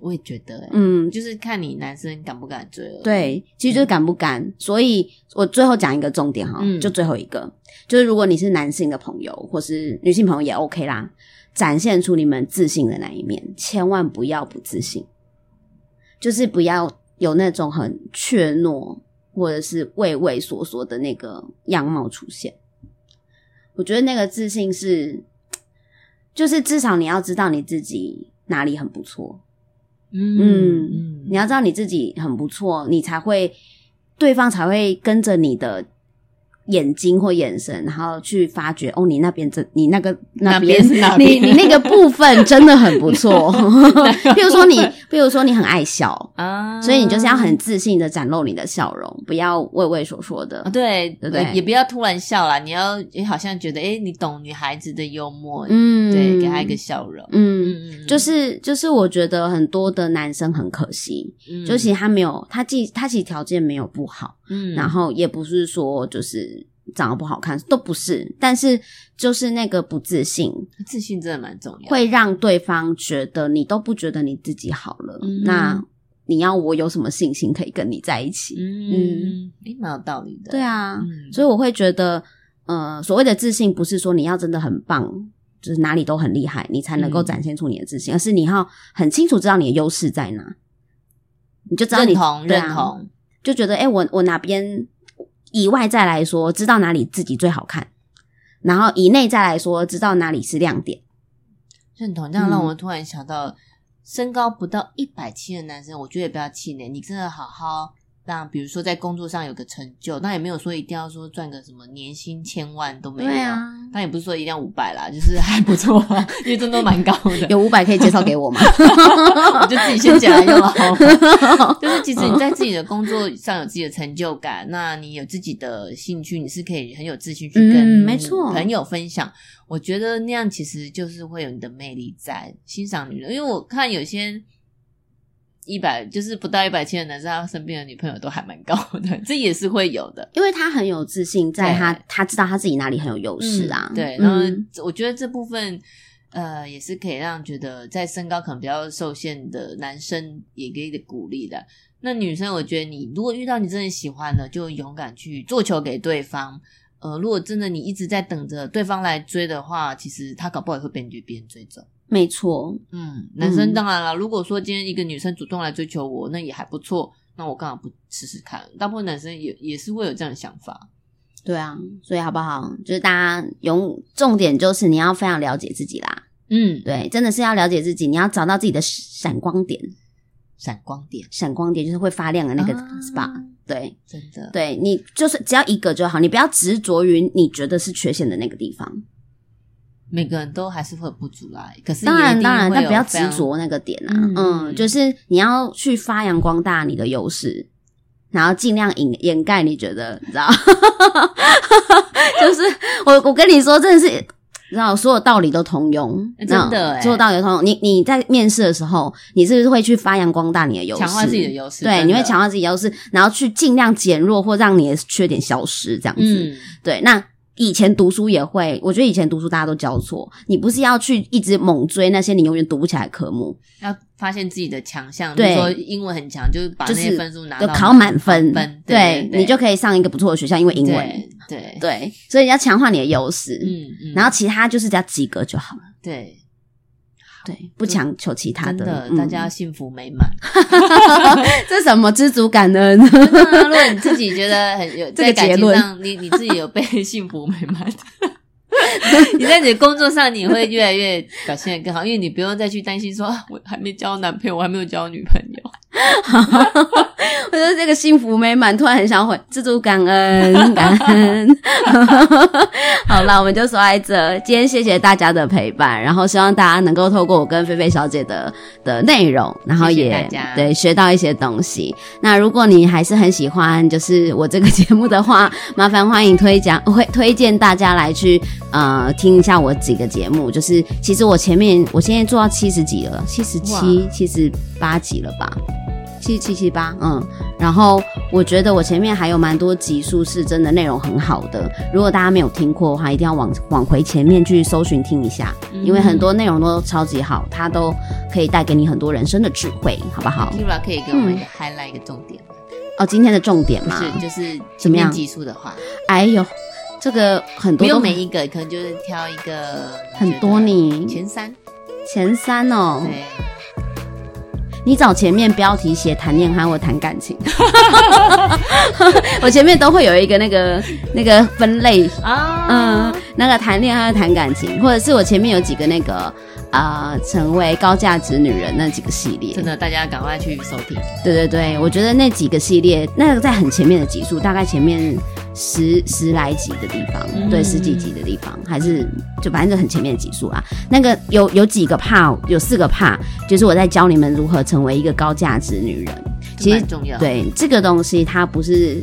我也觉得、欸，嗯，就是看你男生敢不敢追了。对，其实就是敢不敢。所以我最后讲一个重点哈，嗯就最后一个，就是如果你是男性的朋友或是女性朋友也 OK 啦，展现出你们自信的那一面，千万不要不自信，就是不要有那种很怯懦或者是畏畏缩缩的那个样貌出现。我觉得那个自信是，就是至少你要知道你自己哪里很不错，嗯嗯嗯。你要知道你自己很不错，你才会对方才会跟着你的眼睛或眼神，然后去发觉哦，你那边真你那个那边你你那个部分真的很不错。譬如说你，譬如说你很爱笑，啊，所以你就是要很自信的展露你的笑容，不要畏畏缩缩的。啊，。对对对？也不要突然笑啦，你要也好像觉得，哎，你懂女孩子的幽默，嗯，对，给她一个笑容，嗯。嗯嗯，就是就是，我觉得很多的男生很可惜，嗯。就其实他没有，他既他其实条件没有不好，嗯，然后也不是说就是长得不好看，都不是，但是就是那个不自信，自信真的蛮重要，会让对方觉得你都不觉得你自己好了，嗯那你要我有什么信心可以跟你在一起？嗯，诶，蛮有道理的，对啊，嗯，所以我会觉得，呃，所谓的自信不是说你要真的很棒。就是哪里都很厉害，你才能够嗯。展现出你的自信，而是你要很清楚知道你的优势在哪，你就知道你认同认同，就觉得哎、诶我我哪边以外在来说，知道哪里自己最好看，然后以内在来说，知道哪里是亮点。认同，这样让嗯我突然想到，身高不到一百七的男生，我觉得也不要气馁，你真的好好让，比如说在工作上有个成就，那也没有说一定要说赚个什么年薪千万都没有，对啊，但也不是说一定要五百啦，就是还不错，因为真的蛮高的，有五百可以介绍给我吗？我就自己先讲来用了。就是其实你在自己的工作上有自己的成就感，那你有自己的兴趣，你是可以很有自信去跟嗯没错朋友分享。我觉得那样其实就是会有你的魅力在欣赏女人，因为我看有些一百就是不到一百七的男生，他身边的女朋友都还蛮高的，这也是会有的。因为他很有自信，在他他知道他自己哪里很有优势啊。嗯对，嗯然后我觉得这部分呃也是可以让觉得在身高可能比较受限的男生也给你鼓励的。那女生，我觉得你如果遇到你真的喜欢的，就勇敢去做球给对方。呃，如果真的你一直在等着对方来追的话，其实他搞不好也会被你别人追走。没错，嗯，男生当然了，如果说今天一个女生主动来追求我，那也还不错。那我干嘛不试试看？大部分男生也也是会有这样的想法。对啊，所以好不好？就是大家勇，重点就是你要非常了解自己啦。嗯，对，真的是要了解自己，你要找到自己的闪光点，闪光点闪光点就是会发亮的那个啊 spot。对，真的，对你就是只要一个就好，你不要执着于你觉得是缺陷的那个地方。每个人都还是会不足啦。可是当然当然，会但不要执着那个点啊。嗯嗯就是你要去发扬光大你的优势，然后尽量掩掩盖你觉得，你知道，就是我我跟你说，真的是。你知道，所有道理都通用，欸真的你知道欸所有道理都通用。你你在面试的时候，你是不是会去发扬光大你的优势，强化自己的优势对，你会强化自己的优势，然后去尽量减弱或让你的缺点消失，这样子。嗯，对，那以前读书也会，我觉得以前读书大家都交错，你不是要去一直猛追那些你永远读不起来的科目，要发现自己的强项，对。比如说英文很强，就是把就是那些分数拿到就考满分，分，对对，你就可以上一个不错的学校，因为英文，对对，对，所以你要强化你的优势，嗯嗯，然后其他就是只要及格就好了，对，对，不强求其他的，真的，嗯大家幸福美满。这什么知足感恩？真的啊如果你自己觉得很有 这在感情上，你你自己有被幸福美满的。你在你的工作上，你会越来越表现得更好，因为你不用再去担心说，啊，我还没交男朋友，我还没有交女朋友。我就这个幸福美满，突然很想回，知足感恩，感恩。好了，我们就说在这。今天谢谢大家的陪伴，然后希望大家能够透过我跟菲菲小姐的的内容，然后也对学到一些东西。那如果你还是很喜欢就是我这个节目的话，麻烦欢迎推讲会推荐大家来去呃听一下我几个节目。就是其实我前面我现在做到七十几了，七十七、七十八集了吧。七七七八，嗯，然后我觉得我前面还有蛮多集数是真的内容很好的，如果大家没有听过的话，一定要往往回前面去搜寻听一下，因为很多内容都超级好，它都可以带给你很多人生的智慧，好不好？Kira 可以给我们 highlight 一个重点。哦，今天的重点嘛，是就是怎么样集数的话，哎呦，这个很多，不用每一个，可能就是挑一个很多你前三，前三哦，对。你找前面标题写谈恋爱或谈感情，我前面都会有一个那个那个分类啊，嗯，那个谈恋爱谈感情，或者是我前面有几个那个。啊，成为高价值女人那几个系列，真的，大家赶快去收听。对对对，我觉得那几个系列，那个在很前面的集数，大概前面十十来集的地方，对，十几集的地方，还是就反正就很前面的集数啊。那个有有几个怕，有四个怕，就是我在教你们如何成为一个高价值女人。其实重要。对这个东西，它不是。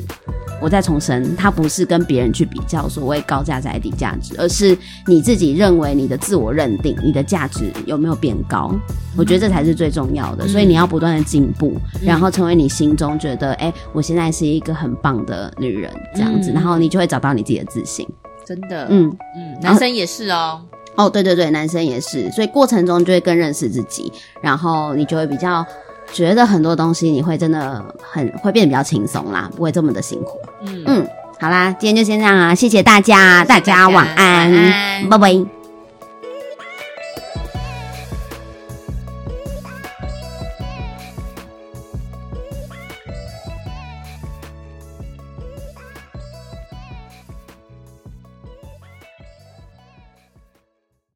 我再重申，它不是跟别人去比较所谓高价在低价值，而是你自己认为你的自我认定，你的价值有没有变高？我觉得这才是最重要的。所以你要不断的进步，然后成为你心中觉得，哎，我现在是一个很棒的女人，这样子，然后你就会找到你自己的自信。真的，嗯嗯，男生也是哦。哦，对对对，男生也是。所以过程中就会更认识自己，然后你就会比较。觉得很多东西你会真的很会变得比较轻松啦，不会这么的辛苦。嗯嗯，好啦，今天就先这样啊，谢谢大家，大家晚安，拜拜。